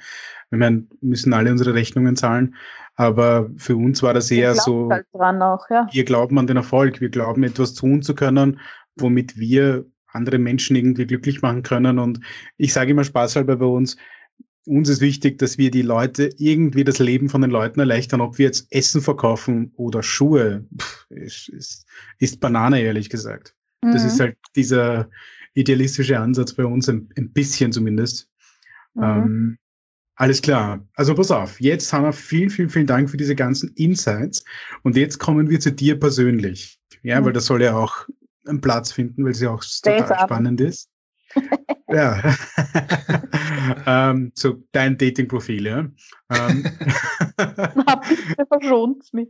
Wir meinen, müssen alle unsere Rechnungen zahlen. Aber für uns war das eher so, halt auch, ja. wir glauben an den Erfolg, wir glauben etwas tun zu können, womit wir andere Menschen irgendwie glücklich machen können. Und ich sage immer spaßhalber bei uns, uns ist wichtig, dass wir die Leute irgendwie das Leben von den Leuten erleichtern, ob wir jetzt Essen verkaufen oder Schuhe, pff, ist, ist, ist Banane, ehrlich gesagt. Mhm. Das ist halt dieser idealistische Ansatz bei uns, ein, ein bisschen zumindest. Mhm. Ähm, alles klar. Also pass auf, jetzt haben wir vielen, vielen, vielen Dank für diese ganzen Insights. Und jetzt kommen wir zu dir persönlich. Ja, mhm. weil das soll ja auch einen Platz finden, weil ja auch total spannend ist. ja. ähm, so dein Dating-Profil, ja. Ähm. Na, bitte verschont mich.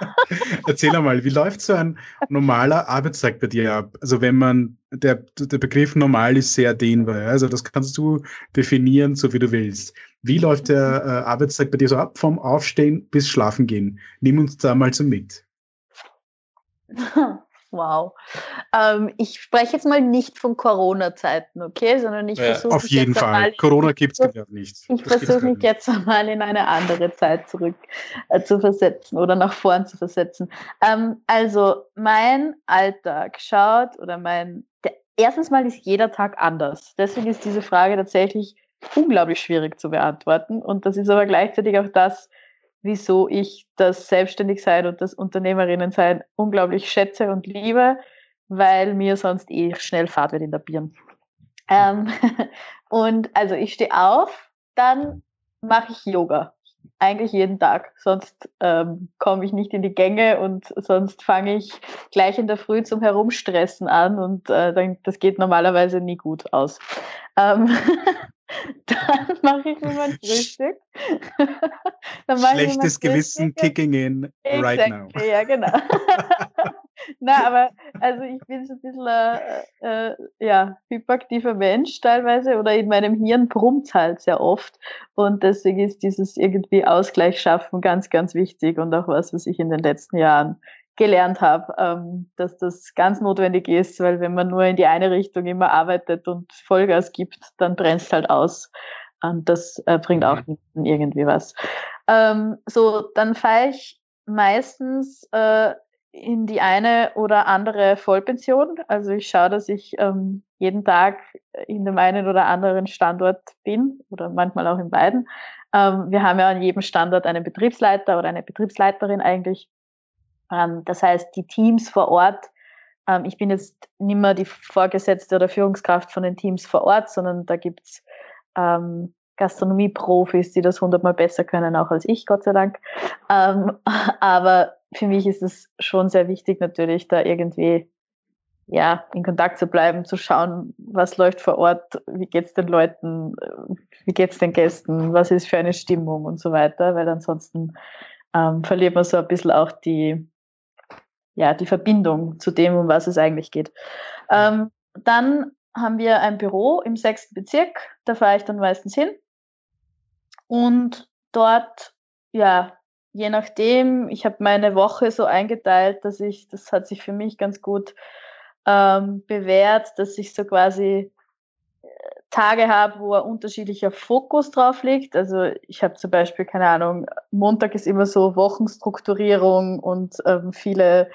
Erzähl einmal, wie läuft so ein normaler Arbeitstag bei dir ab? Also wenn man, der, der Begriff normal ist sehr dehnbar, ja? also das kannst du definieren, so wie du willst. Wie läuft der äh, Arbeitstag bei dir so ab, vom Aufstehen bis Schlafen gehen? Nimm uns da mal so mit. Wow. Ähm, ich spreche jetzt mal nicht von Corona-Zeiten, okay, sondern ich ja, versuche. Auf jeden Fall. Corona gibt es nicht. Ich versuche mich jetzt einmal in eine andere Zeit zurück äh, zu versetzen oder nach vorn zu versetzen. Ähm, also, mein Alltag schaut oder mein. Der, erstens mal ist jeder Tag anders. Deswegen ist diese Frage tatsächlich unglaublich schwierig zu beantworten. Und das ist aber gleichzeitig auch das, wieso ich das Selbstständigsein und das Unternehmerinnensein unglaublich schätze und liebe, weil mir sonst eh schnell Fahrt wird in der Birne. Ähm, und also ich stehe auf, dann mache ich Yoga. Eigentlich jeden Tag. Sonst ähm, komme ich nicht in die Gänge und sonst fange ich gleich in der Früh zum Herumstressen an und äh, dann, das geht normalerweise nie gut aus. Ähm, Dann mache ich mir mein Frühstück. Schlechtes Gewissen kicking in exactly, right now. Ja, genau. Na, aber also ich bin so ein bisschen äh, äh, ja, hyperaktiver Mensch teilweise oder in meinem Hirn brummt halt sehr oft und deswegen ist dieses irgendwie Ausgleich schaffen ganz, ganz wichtig und auch was, was ich in den letzten Jahren gelernt habe, ähm, dass das ganz notwendig ist, weil wenn man nur in die eine Richtung immer arbeitet und Vollgas gibt, dann brennst halt aus. Und das äh, bringt auch mhm. irgendwie was. Ähm, so, dann fahre ich meistens äh, in die eine oder andere Vollpension. Also ich schaue, dass ich ähm, jeden Tag in dem einen oder anderen Standort bin oder manchmal auch in beiden. Ähm, wir haben ja an jedem Standort einen Betriebsleiter oder eine Betriebsleiterin eigentlich das heißt, die Teams vor Ort, ähm, ich bin jetzt nicht mehr die Vorgesetzte oder Führungskraft von den Teams vor Ort, sondern da gibt's ähm, Gastronomie-Profis, die das hundertmal besser können, auch als ich, Gott sei Dank. Ähm, aber für mich ist es schon sehr wichtig, natürlich da irgendwie ja, in Kontakt zu bleiben, zu schauen, was läuft vor Ort, wie geht's den Leuten, wie geht's den Gästen, was ist für eine Stimmung und so weiter, weil ansonsten ähm, verliert man so ein bisschen auch die, ja, die Verbindung zu dem, um was es eigentlich geht. Ähm, dann haben wir ein Büro im sechsten Bezirk, da fahre ich dann meistens hin. Und dort, ja, je nachdem, ich habe meine Woche so eingeteilt, dass ich, das hat sich für mich ganz gut ähm, bewährt, dass ich so quasi Tage habe, wo ein unterschiedlicher Fokus drauf liegt. Also ich habe zum Beispiel, keine Ahnung, Montag ist immer so Wochenstrukturierung und ähm, viele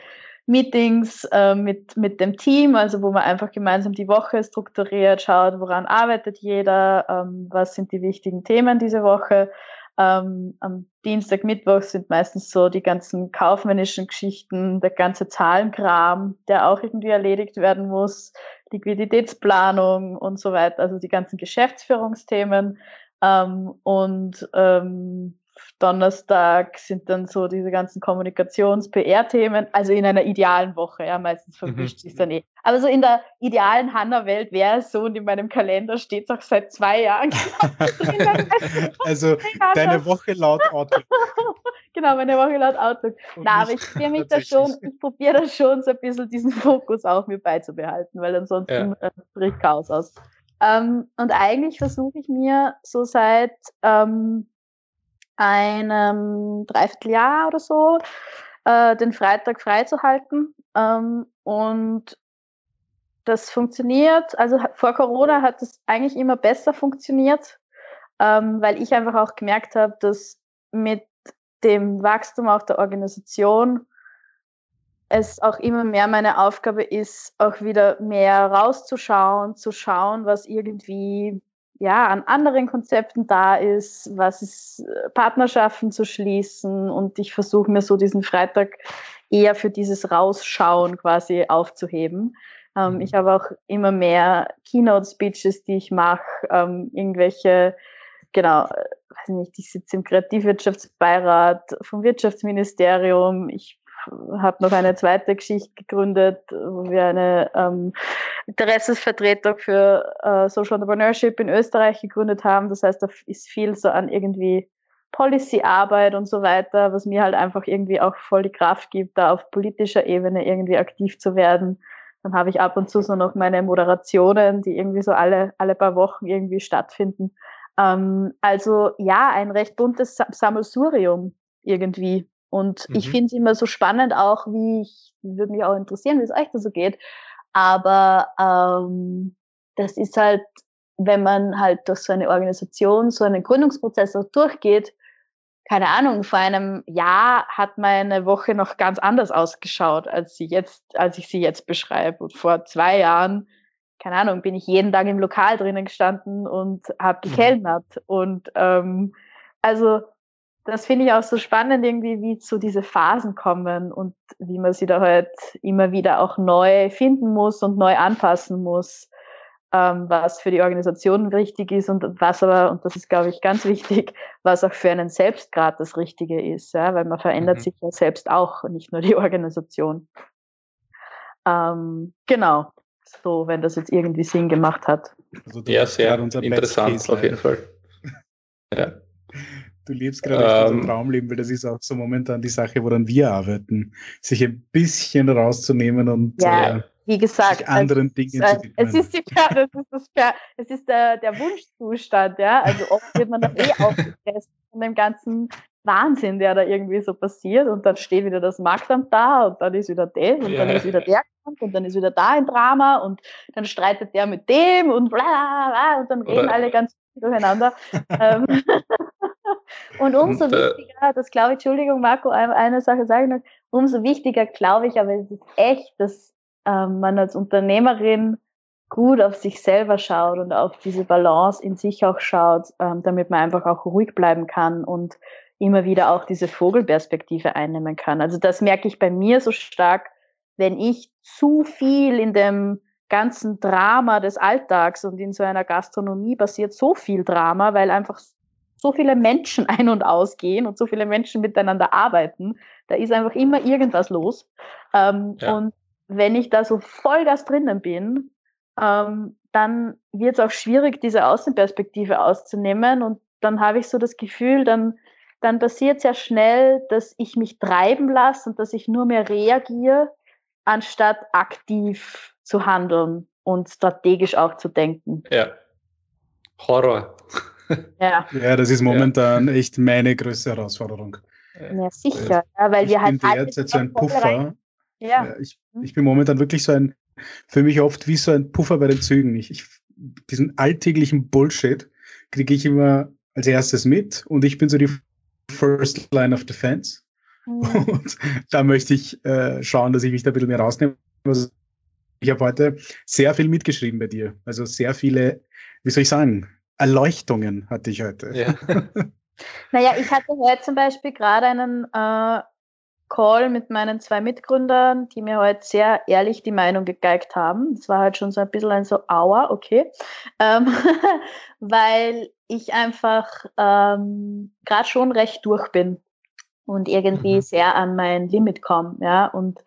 Meetings äh, mit, mit dem Team, also wo man einfach gemeinsam die Woche strukturiert, schaut, woran arbeitet jeder, ähm, was sind die wichtigen Themen diese Woche. Ähm, am Dienstag, Mittwoch sind meistens so die ganzen kaufmännischen Geschichten, der ganze Zahlenkram, der auch irgendwie erledigt werden muss, Liquiditätsplanung und so weiter, also die ganzen Geschäftsführungsthemen. Ähm, und ähm, Donnerstag sind dann so diese ganzen Kommunikations-PR-Themen, also in einer idealen Woche, ja, meistens verwischt mhm. sich dann eh. Aber so in der idealen Hanna-Welt wäre es so und in meinem Kalender steht es auch seit zwei Jahren. also deine Woche laut Outlook. genau, meine Woche laut Outlook. Und Na, aber ich probiere mich da schon, ich probiere da schon so ein bisschen diesen Fokus auch mir beizubehalten, weil ansonsten ja. äh, bricht Chaos aus. Ähm, und eigentlich versuche ich mir so seit ähm, einem Dreivierteljahr oder so äh, den Freitag freizuhalten. Ähm, und das funktioniert. Also vor Corona hat es eigentlich immer besser funktioniert, ähm, weil ich einfach auch gemerkt habe, dass mit dem Wachstum auch der Organisation es auch immer mehr meine Aufgabe ist, auch wieder mehr rauszuschauen, zu schauen, was irgendwie ja, an anderen Konzepten da ist, was ist, äh, Partnerschaften zu schließen und ich versuche mir so diesen Freitag eher für dieses Rausschauen quasi aufzuheben. Ähm, mhm. ich habe auch immer mehr Keynote-Speeches, die ich mache, ähm, irgendwelche, genau, äh, weiß nicht, ich sitze im Kreativwirtschaftsbeirat vom Wirtschaftsministerium, ich habe noch eine zweite Geschichte gegründet, wo wir eine ähm, Interessensvertretung für äh, Social Entrepreneurship in Österreich gegründet haben. Das heißt, da ist viel so an irgendwie Policy-Arbeit und so weiter, was mir halt einfach irgendwie auch voll die Kraft gibt, da auf politischer Ebene irgendwie aktiv zu werden. Dann habe ich ab und zu so noch meine Moderationen, die irgendwie so alle, alle paar Wochen irgendwie stattfinden. Ähm, also ja, ein recht buntes Sammelsurium irgendwie. Und mhm. ich finde es immer so spannend auch, wie ich, würde mich auch interessieren, wie es euch da so geht. Aber ähm, das ist halt, wenn man halt durch so eine Organisation, so einen Gründungsprozess auch durchgeht, keine Ahnung, vor einem Jahr hat meine Woche noch ganz anders ausgeschaut, als sie jetzt, als ich sie jetzt beschreibe. Und vor zwei Jahren, keine Ahnung, bin ich jeden Tag im Lokal drinnen gestanden und habe mhm. gekellnert. Und ähm, also das finde ich auch so spannend, irgendwie, wie so diese Phasen kommen und wie man sie da halt immer wieder auch neu finden muss und neu anpassen muss, ähm, was für die Organisation richtig ist und was aber, und das ist, glaube ich, ganz wichtig, was auch für einen selbst gerade das Richtige ist, ja, weil man verändert mhm. sich ja selbst auch, nicht nur die Organisation. Ähm, genau, so, wenn das jetzt irgendwie Sinn gemacht hat. Also ja, sehr interessant, auf jeden Fall. ja. Du lebst gerade ähm, Traumleben, weil das ist auch so momentan die Sache, woran wir arbeiten, sich ein bisschen rauszunehmen und ja, äh, wie gesagt, anderen Dingen zu widmen. Es ist, die, das ist, das, es ist der, der Wunschzustand, ja. Also oft wird man dann eh aufgestresst von dem ganzen Wahnsinn, der da irgendwie so passiert und dann steht wieder das Marktamt da und dann ist wieder das und ja. dann ist wieder der und dann ist wieder da ein Drama und dann streitet der mit dem und bla bla bla und dann reden Oder alle ganz durcheinander. Ähm, und umso und, äh, wichtiger, das glaube ich, Entschuldigung, Marco, eine Sache sage ich noch, umso wichtiger glaube ich, aber es ist echt, dass ähm, man als Unternehmerin gut auf sich selber schaut und auf diese Balance in sich auch schaut, ähm, damit man einfach auch ruhig bleiben kann und immer wieder auch diese Vogelperspektive einnehmen kann. Also das merke ich bei mir so stark, wenn ich zu viel in dem ganzen Drama des Alltags und in so einer Gastronomie passiert so viel Drama, weil einfach so viele Menschen ein- und ausgehen und so viele Menschen miteinander arbeiten. Da ist einfach immer irgendwas los. Ähm, ja. Und wenn ich da so Vollgas drinnen bin, ähm, dann wird es auch schwierig, diese Außenperspektive auszunehmen. Und dann habe ich so das Gefühl, dann, dann passiert sehr schnell, dass ich mich treiben lasse und dass ich nur mehr reagiere, anstatt aktiv zu handeln und strategisch auch zu denken. Ja. Horror. Ja. ja, das ist momentan ja. echt meine größte Herausforderung. Ja, sicher, ja, weil ich wir halt. Ich bin derzeit so ein Puffer. Ja. Ich, mhm. ich bin momentan wirklich so ein, für mich oft wie so ein Puffer bei den Zügen. Ich, ich diesen alltäglichen Bullshit kriege ich immer als erstes mit und ich bin so die First Line of Defense. Mhm. Und da möchte ich äh, schauen, dass ich mich da ein bisschen mehr rausnehme. Also ich habe heute sehr viel mitgeschrieben bei dir. Also sehr viele, wie soll ich sagen, Erleuchtungen hatte ich heute. Ja. naja, ich hatte heute zum Beispiel gerade einen äh, Call mit meinen zwei Mitgründern, die mir heute sehr ehrlich die Meinung gegeigt haben. Das war halt schon so ein bisschen ein so Aua, okay. Ähm, weil ich einfach ähm, gerade schon recht durch bin und irgendwie mhm. sehr an mein Limit komme, ja. Und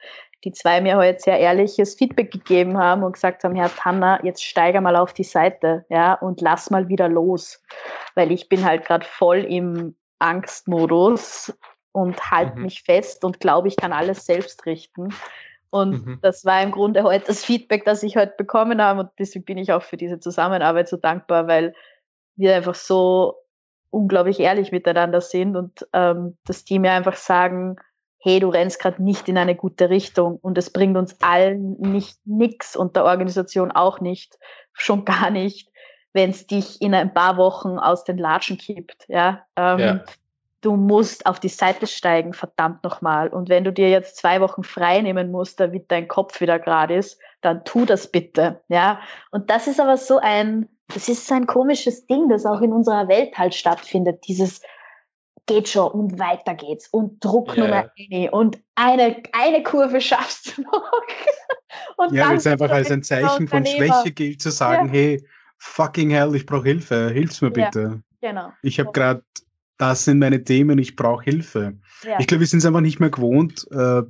die zwei mir heute sehr ehrliches Feedback gegeben haben und gesagt haben, Herr Tanner, jetzt steiger mal auf die Seite, ja, und lass mal wieder los. Weil ich bin halt gerade voll im Angstmodus und halte mhm. mich fest und glaube, ich kann alles selbst richten. Und mhm. das war im Grunde heute das Feedback, das ich heute bekommen habe. Und deswegen bin ich auch für diese Zusammenarbeit so dankbar, weil wir einfach so unglaublich ehrlich miteinander sind und ähm, dass die mir einfach sagen, hey, du rennst gerade nicht in eine gute Richtung und es bringt uns allen nicht nix und der Organisation auch nicht, schon gar nicht, wenn es dich in ein paar Wochen aus den Latschen kippt. Ja, ähm, ja du musst auf die Seite steigen, verdammt nochmal. Und wenn du dir jetzt zwei Wochen frei nehmen musst, damit dein Kopf wieder gerade ist, dann tu das bitte. Ja. Und das ist aber so ein, das ist so ein komisches Ding, das auch in unserer Welt halt stattfindet. Dieses geht schon und weiter geht's und Druck yeah. Nummer eine und eine, eine Kurve schaffst du noch. und ja, weil es einfach als ein Zeichen von Schwäche gilt zu sagen, ja. hey, fucking hell, ich brauche Hilfe, hilf's mir bitte. Ja, genau. Ich habe gerade das sind meine Themen, ich brauche Hilfe. Ja. Ich glaube, wir sind es einfach nicht mehr gewohnt, äh,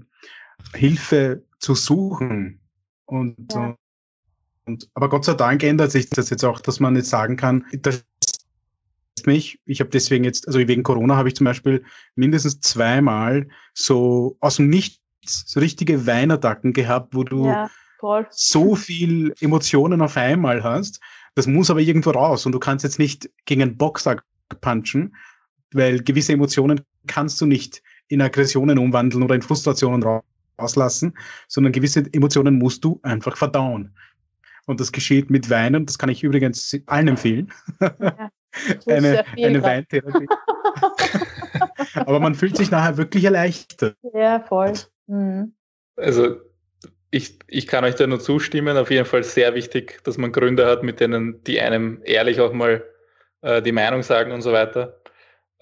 Hilfe zu suchen. Und, ja. und, aber Gott sei Dank ändert sich das jetzt auch, dass man jetzt sagen kann, das mich, ich habe deswegen jetzt, also wegen Corona habe ich zum Beispiel mindestens zweimal so aus dem Nichts so richtige Weinattacken gehabt, wo du ja, so viel Emotionen auf einmal hast. Das muss aber irgendwo raus und du kannst jetzt nicht gegen einen Boxsack punchen, weil gewisse Emotionen kannst du nicht in Aggressionen umwandeln oder in Frustrationen rauslassen, sondern gewisse Emotionen musst du einfach verdauen. Und das geschieht mit Weinen, das kann ich übrigens allen empfehlen. Ja, eine eine Weintherapie. Aber man fühlt sich nachher wirklich erleichtert. Ja, voll. Mhm. Also ich, ich kann euch da nur zustimmen. Auf jeden Fall sehr wichtig, dass man Gründe hat, mit denen die einem ehrlich auch mal äh, die Meinung sagen und so weiter.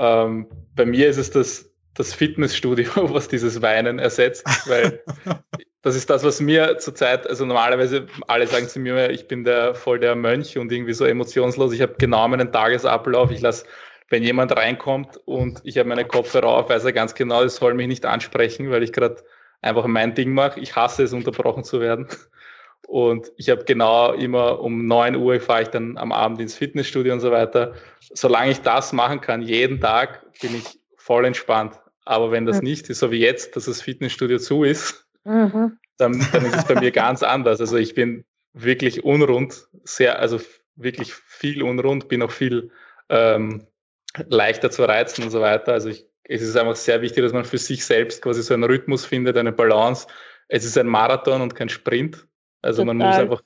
Ähm, bei mir ist es das, das Fitnessstudio, was dieses Weinen ersetzt, weil das ist das, was mir zurzeit, also normalerweise alle sagen zu mir, ich bin der voll der Mönch und irgendwie so emotionslos. Ich habe genau meinen Tagesablauf. Ich lasse, wenn jemand reinkommt und ich habe meine Kopfhörer auf, weiß er ganz genau, das soll mich nicht ansprechen, weil ich gerade einfach mein Ding mache. Ich hasse es, unterbrochen zu werden. Und ich habe genau immer um 9 Uhr fahre ich dann am Abend ins Fitnessstudio und so weiter. Solange ich das machen kann, jeden Tag, bin ich voll entspannt. Aber wenn das mhm. nicht ist, so wie jetzt, dass das Fitnessstudio zu ist, mhm. dann, dann ist es bei mir ganz anders. Also ich bin wirklich unrund, sehr, also wirklich viel unrund, bin auch viel ähm, leichter zu reizen und so weiter. Also ich, es ist einfach sehr wichtig, dass man für sich selbst quasi so einen Rhythmus findet, eine Balance. Es ist ein Marathon und kein Sprint. Also Total. man muss einfach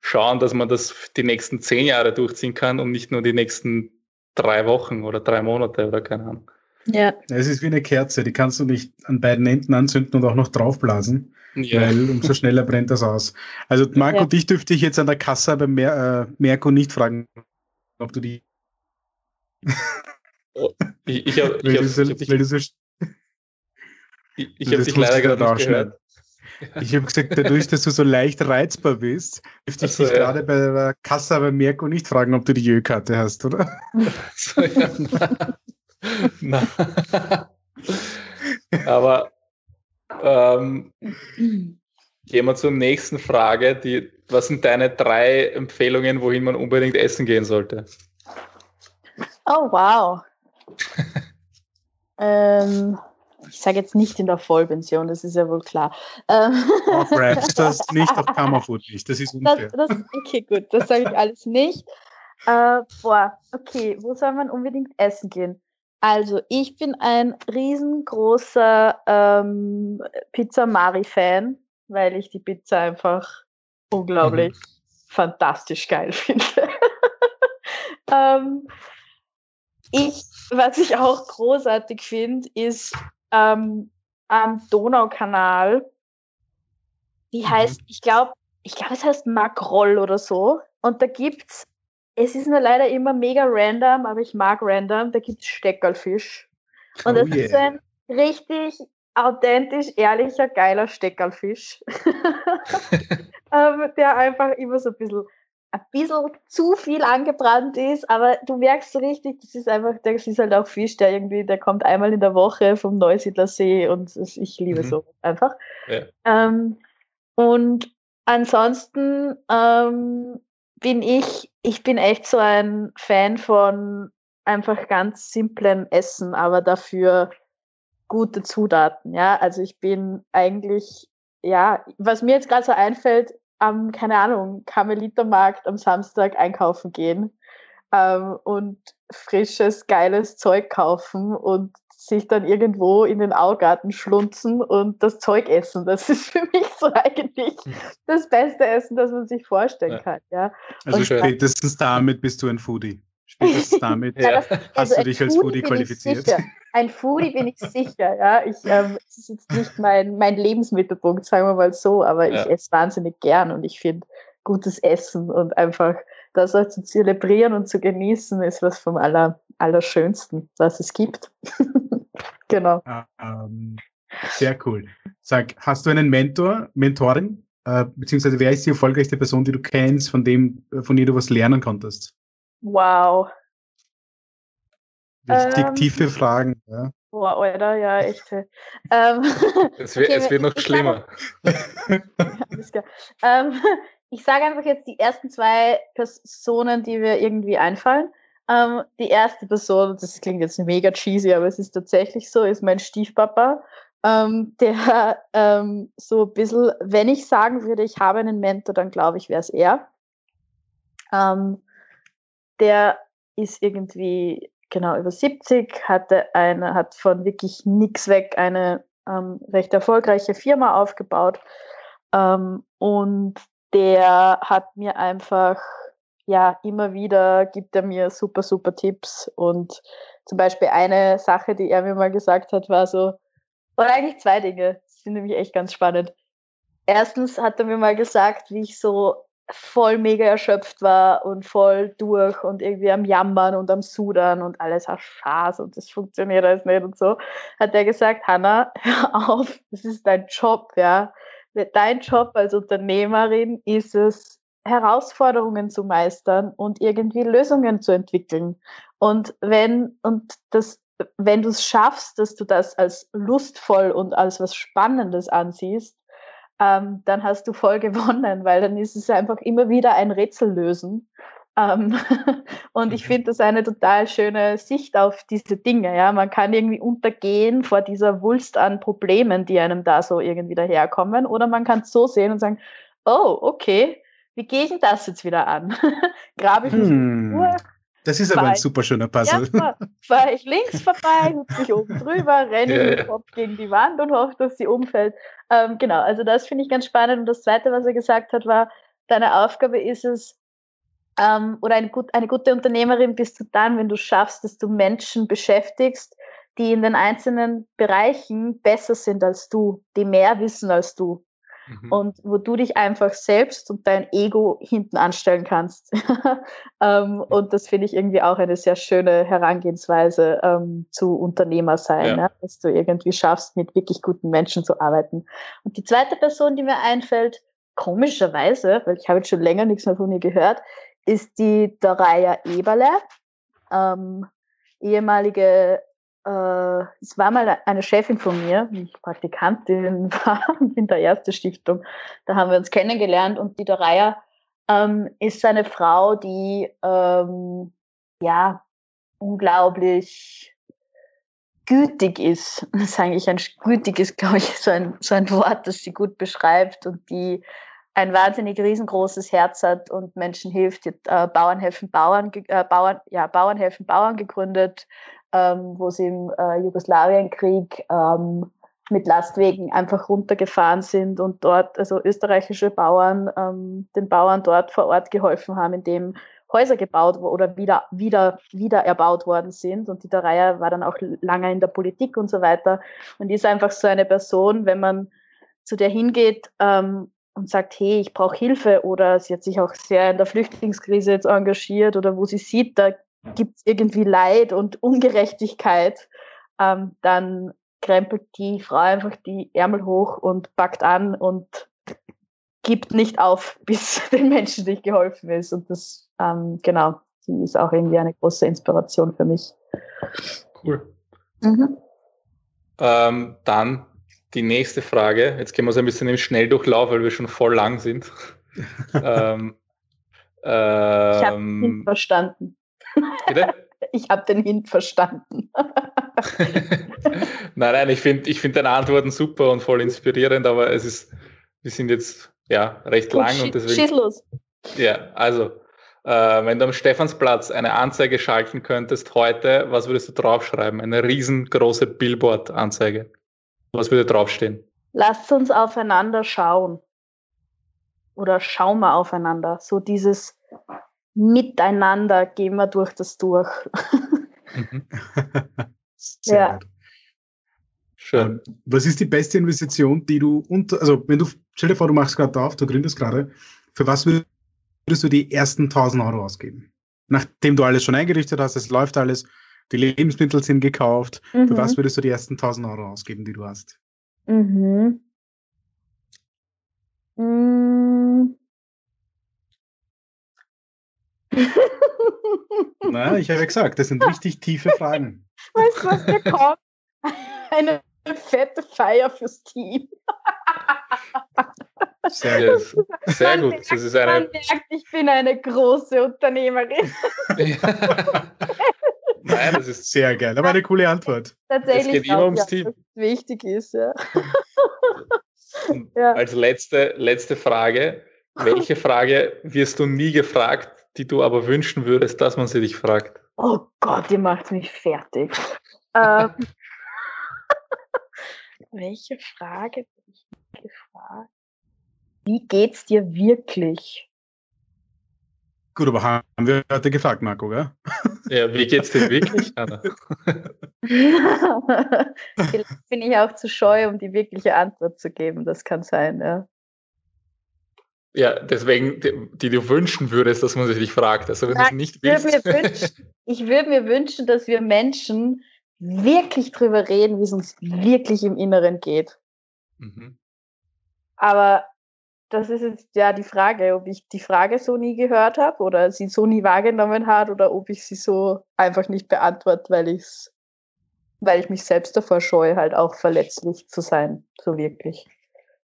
schauen, dass man das die nächsten zehn Jahre durchziehen kann und nicht nur die nächsten drei Wochen oder drei Monate oder keine Ahnung. Ja. Es ist wie eine Kerze, die kannst du nicht an beiden Enden anzünden und auch noch draufblasen, ja. weil umso schneller brennt das aus. Also Marco, ja. dich dürfte ich jetzt an der Kasse bei Mer äh, Merco nicht fragen, ob du die. Oh, ich ich habe ich hab, ich hab, dich, ich, ich hab dich leider gerade nicht gehört. Ich habe gesagt, dadurch, dass du so leicht reizbar bist, dürfte ich so, dich ja. gerade bei der Kasse bei Merco nicht fragen, ob du die Jö-Karte hast, oder? So, ja, na. na. Aber ähm, gehen wir zur nächsten Frage. Die, was sind deine drei Empfehlungen, wohin man unbedingt essen gehen sollte? Oh, wow. ähm, ich sage jetzt nicht in der Vollpension, das ist ja wohl klar. Ähm, auf Raps das nicht, auf Kammerfood nicht, das ist unfair. Das, das, okay, gut, das sage ich alles nicht. Äh, boah, okay, wo soll man unbedingt essen gehen? Also, ich bin ein riesengroßer ähm, Pizza Mari-Fan, weil ich die Pizza einfach unglaublich mhm. fantastisch geil finde. ähm, ich, was ich auch großartig finde, ist ähm, am Donaukanal. Die mhm. heißt, ich glaube, ich glaube, es heißt Makroll oder so. Und da gibt's, es ist nur leider immer mega random, aber ich mag random, da gibt's Steckerlfisch. Und oh das yeah. ist ein richtig authentisch, ehrlicher, geiler Steckerlfisch. ähm, der einfach immer so ein bisschen ein bisschen zu viel angebrannt ist, aber du merkst so richtig, das ist einfach, das ist halt auch Fisch, der irgendwie, der kommt einmal in der Woche vom Neusiedler See und ich liebe mhm. so einfach. Ja. Ähm, und ansonsten ähm, bin ich, ich bin echt so ein Fan von einfach ganz simplem Essen, aber dafür gute Zutaten, ja. Also ich bin eigentlich, ja, was mir jetzt gerade so einfällt, am, keine Ahnung, Karmelitermarkt am Samstag einkaufen gehen ähm, und frisches, geiles Zeug kaufen und sich dann irgendwo in den Augarten schlunzen und das Zeug essen. Das ist für mich so eigentlich das beste Essen, das man sich vorstellen ja. kann. Ja. Also spätestens damit bist du ein Foodie. Spätestens damit ja. hast also du dich als Foodie, Foodie qualifiziert. Ein Foodie bin ich sicher, ja. Ich, ähm, das ist jetzt nicht mein, mein Lebensmittelpunkt, sagen wir mal so, aber ja. ich esse wahnsinnig gern und ich finde gutes Essen und einfach das auch zu zelebrieren und zu genießen, ist was vom aller, Allerschönsten, was es gibt. genau. Ähm, sehr cool. Sag, hast du einen Mentor, Mentorin? Äh, beziehungsweise wer ist die erfolgreichste Person, die du kennst, von dem, von der du was lernen konntest? Wow. Richtig ähm, tiefe Fragen. Ja. Boah, Alter, ja, echt. Ähm, es, wird, okay, es wird noch schlimmer. Sage, ähm, ich sage einfach jetzt die ersten zwei Personen, die mir irgendwie einfallen. Ähm, die erste Person, das klingt jetzt mega cheesy, aber es ist tatsächlich so, ist mein Stiefpapa. Ähm, der ähm, so ein bisschen, wenn ich sagen würde, ich habe einen Mentor, dann glaube ich, wäre es er. Ähm, der ist irgendwie genau über 70, hatte eine, hat von wirklich nix weg eine ähm, recht erfolgreiche Firma aufgebaut. Ähm, und der hat mir einfach, ja, immer wieder gibt er mir super, super Tipps. Und zum Beispiel eine Sache, die er mir mal gesagt hat, war so, oder eigentlich zwei Dinge, das sind nämlich echt ganz spannend. Erstens hat er mir mal gesagt, wie ich so voll mega erschöpft war und voll durch und irgendwie am Jammern und am Sudern und alles hat Schaß und das funktioniert alles nicht und so, hat er gesagt, Hanna, hör auf, das ist dein Job, ja. Dein Job als Unternehmerin ist es, Herausforderungen zu meistern und irgendwie Lösungen zu entwickeln. Und wenn, und das, wenn du es schaffst, dass du das als lustvoll und als was Spannendes ansiehst, ähm, dann hast du voll gewonnen, weil dann ist es einfach immer wieder ein Rätsel lösen. Ähm, und ich mhm. finde das eine total schöne Sicht auf diese Dinge. Ja, man kann irgendwie untergehen vor dieser Wulst an Problemen, die einem da so irgendwie daherkommen, oder man kann es so sehen und sagen, oh, okay, wie gehe ich denn das jetzt wieder an? Grabe ich mich hm. Uhr, das ist aber ein super schöner Puzzle. Ja, fahre ich links vorbei, hüpfe ich oben drüber, renne ja, mit dem Kopf gegen die Wand und hoffe, dass sie umfällt. Ähm, genau, also das finde ich ganz spannend. Und das Zweite, was er gesagt hat, war, deine Aufgabe ist es, ähm, oder eine, gut, eine gute Unternehmerin bist du dann, wenn du schaffst, dass du Menschen beschäftigst, die in den einzelnen Bereichen besser sind als du, die mehr wissen als du. Mhm. Und wo du dich einfach selbst und dein Ego hinten anstellen kannst. ähm, und das finde ich irgendwie auch eine sehr schöne Herangehensweise ähm, zu Unternehmer sein, ja. ne? dass du irgendwie schaffst, mit wirklich guten Menschen zu arbeiten. Und die zweite Person, die mir einfällt, komischerweise, weil ich habe jetzt schon länger nichts mehr von ihr gehört, ist die Doraya Eberle, ähm, ehemalige äh, es war mal eine Chefin von mir, wie ich Praktikantin war in der ersten Stiftung. Da haben wir uns kennengelernt und die Doraya ähm, ist eine Frau, die ähm, ja unglaublich gütig ist. Das ist eigentlich ein gütig ist, glaube ich, so ein, so ein Wort, das sie gut beschreibt und die ein wahnsinnig riesengroßes Herz hat und Menschen hilft. Jetzt, äh, Bauern helfen Bauern, äh, Bauern, ja, Bauern helfen Bauern gegründet, ähm, wo sie im äh, Jugoslawienkrieg ähm, mit Lastwegen einfach runtergefahren sind und dort, also österreichische Bauern, ähm, den Bauern dort vor Ort geholfen haben, indem Häuser gebaut oder wieder, wieder, wieder erbaut worden sind. Und die Reihe war dann auch lange in der Politik und so weiter. Und ist einfach so eine Person, wenn man zu der hingeht ähm, und sagt, hey, ich brauche Hilfe oder sie hat sich auch sehr in der Flüchtlingskrise jetzt engagiert oder wo sie sieht, da gibt es irgendwie Leid und Ungerechtigkeit, ähm, dann krempelt die Frau einfach die Ärmel hoch und packt an und gibt nicht auf, bis den Menschen nicht geholfen ist. Und das, ähm, genau, die ist auch irgendwie eine große Inspiration für mich. Cool. Mhm. Ähm, dann die nächste Frage. Jetzt gehen wir so ein bisschen im Schnelldurchlauf, weil wir schon voll lang sind. ähm, ähm, ich habe Hint verstanden. Bitte? Ich habe den Hint verstanden. nein, nein, ich finde ich find deine Antworten super und voll inspirierend, aber es ist, wir sind jetzt ja recht Gut, lang und deswegen. Schieß los. Ja, also, äh, wenn du am Stephansplatz eine Anzeige schalten könntest heute, was würdest du draufschreiben? Eine riesengroße Billboard-Anzeige. Was würde draufstehen? Lasst uns aufeinander schauen. Oder schauen wir aufeinander. So dieses Miteinander gehen wir durch das durch. Mhm. ja. Schön. Ähm, was ist die beste Investition, die du unter, also wenn du, stell dir vor, du machst gerade auf, du gründest gerade, für was würdest du die ersten 1000 Euro ausgeben? Nachdem du alles schon eingerichtet hast, es läuft alles, die Lebensmittel sind gekauft. Mhm. Für was würdest du die ersten 1000 Euro ausgeben, die du hast? Mhm. Mhm. Na, ich habe ja gesagt, das sind richtig tiefe Fragen. Weißt du, was mir kommt? Eine fette Feier fürs Team. Sehr gut. Sehr gut. Das ist eine... Man merkt, ich bin eine große Unternehmerin. Nein, das ist sehr geil. Aber eine coole Antwort. Tatsächlich. Es geht immer ums ja, Team. wichtig ist, ja. ja. Als letzte, letzte Frage. Welche Frage wirst du nie gefragt, die du aber wünschen würdest, dass man sie dich fragt? Oh Gott, ihr macht mich fertig. ähm, welche Frage bin ich gefragt? Wie geht's dir wirklich? Gut, aber haben wir heute gefragt, Marco, gell? Ja, wie geht's dir wirklich, Anna? Vielleicht bin ich auch zu scheu, um die wirkliche Antwort zu geben. Das kann sein, ja. Ja, deswegen, die, du wünschen würdest, dass man sich dich fragt. Also wenn du es nicht willst. ich würde mir wünschen, dass wir Menschen wirklich drüber reden, wie es uns wirklich im Inneren geht. Mhm. Aber das ist jetzt ja die Frage, ob ich die Frage so nie gehört habe oder sie so nie wahrgenommen habe oder ob ich sie so einfach nicht beantworte, weil ich's, weil ich mich selbst davor scheue, halt auch verletzlich zu sein, so wirklich.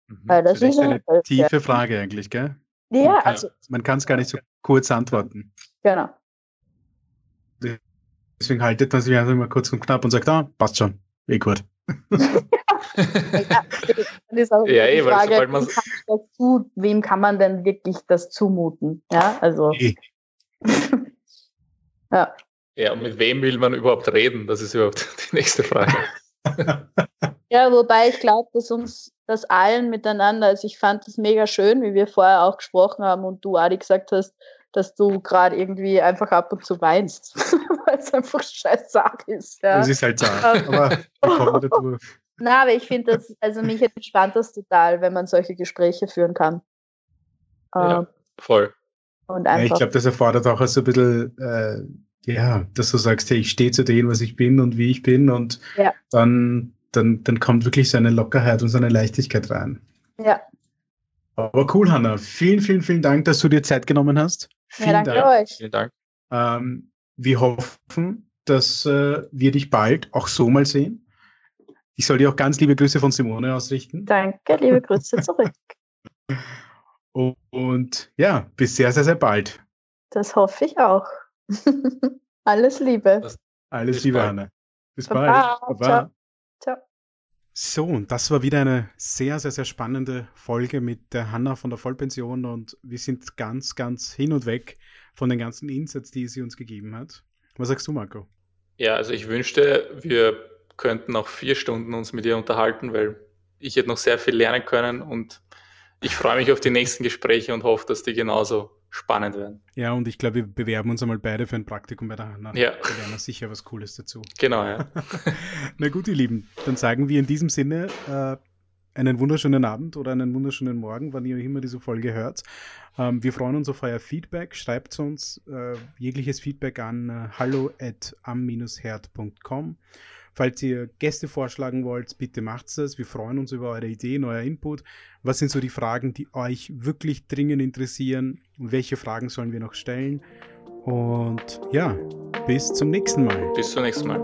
Mhm. Weil das ist eine tiefe Frage eigentlich, gell? Ja, man kann, also. Man kann es gar nicht so kurz antworten. Genau. Deswegen haltet man sich einfach immer kurz und knapp und sagt, ah, passt schon, eh gut. ja, das ist auch ja, die eh, Frage, wem, kann dazu, wem kann man denn wirklich das zumuten? Ja, also. Eh. ja. Ja, und mit wem will man überhaupt reden? Das ist überhaupt die nächste Frage. Ja, wobei ich glaube, dass uns das allen miteinander, also ich fand das mega schön, wie wir vorher auch gesprochen haben und du, Adi, gesagt hast, dass du gerade irgendwie einfach ab und zu weinst, weil es einfach scheiß Sache ist. Ja. Es ist halt Sache, aber kommen wir dazu. Na, aber ich finde das, also mich entspannt das total, wenn man solche Gespräche führen kann. Ja, ähm, voll. Und einfach, ja, ich glaube, das erfordert auch so ein bisschen, äh, ja, dass du sagst, hey, ich stehe zu dem, was ich bin und wie ich bin und ja. dann, dann, dann kommt wirklich so eine Lockerheit und so eine Leichtigkeit rein. Ja. Aber cool, Hanna. Vielen, vielen, vielen Dank, dass du dir Zeit genommen hast. Vielen ja, danke Dank. euch. Vielen Dank. Ähm, wir hoffen, dass äh, wir dich bald auch so mal sehen. Ich soll dir auch ganz liebe Grüße von Simone ausrichten. Danke, liebe Grüße zurück. Und ja, bis sehr, sehr, sehr bald. Das hoffe ich auch. Alles Liebe. Alles Liebe, bald. Anna. Bis Baba. bald. Baba. Ciao. Ciao. So, und das war wieder eine sehr, sehr, sehr spannende Folge mit der Hanna von der Vollpension und wir sind ganz, ganz hin und weg von den ganzen Insights, die sie uns gegeben hat. Was sagst du, Marco? Ja, also ich wünschte, wir könnten noch vier Stunden uns mit ihr unterhalten, weil ich hätte noch sehr viel lernen können und ich freue mich auf die nächsten Gespräche und hoffe, dass die genauso spannend werden. Ja, und ich glaube, wir bewerben uns einmal beide für ein Praktikum bei der Hanna. Ja. Da lernen sicher was Cooles dazu. Genau, ja. Na gut, ihr Lieben, dann sagen wir in diesem Sinne äh, einen wunderschönen Abend oder einen wunderschönen Morgen, wann ihr immer diese Folge hört. Ähm, wir freuen uns auf euer Feedback. Schreibt uns äh, jegliches Feedback an äh, hallo at am-herd.com. Falls ihr Gäste vorschlagen wollt, bitte macht es. Wir freuen uns über eure Ideen, euer Input. Was sind so die Fragen, die euch wirklich dringend interessieren? Welche Fragen sollen wir noch stellen? Und ja, bis zum nächsten Mal. Bis zum nächsten Mal.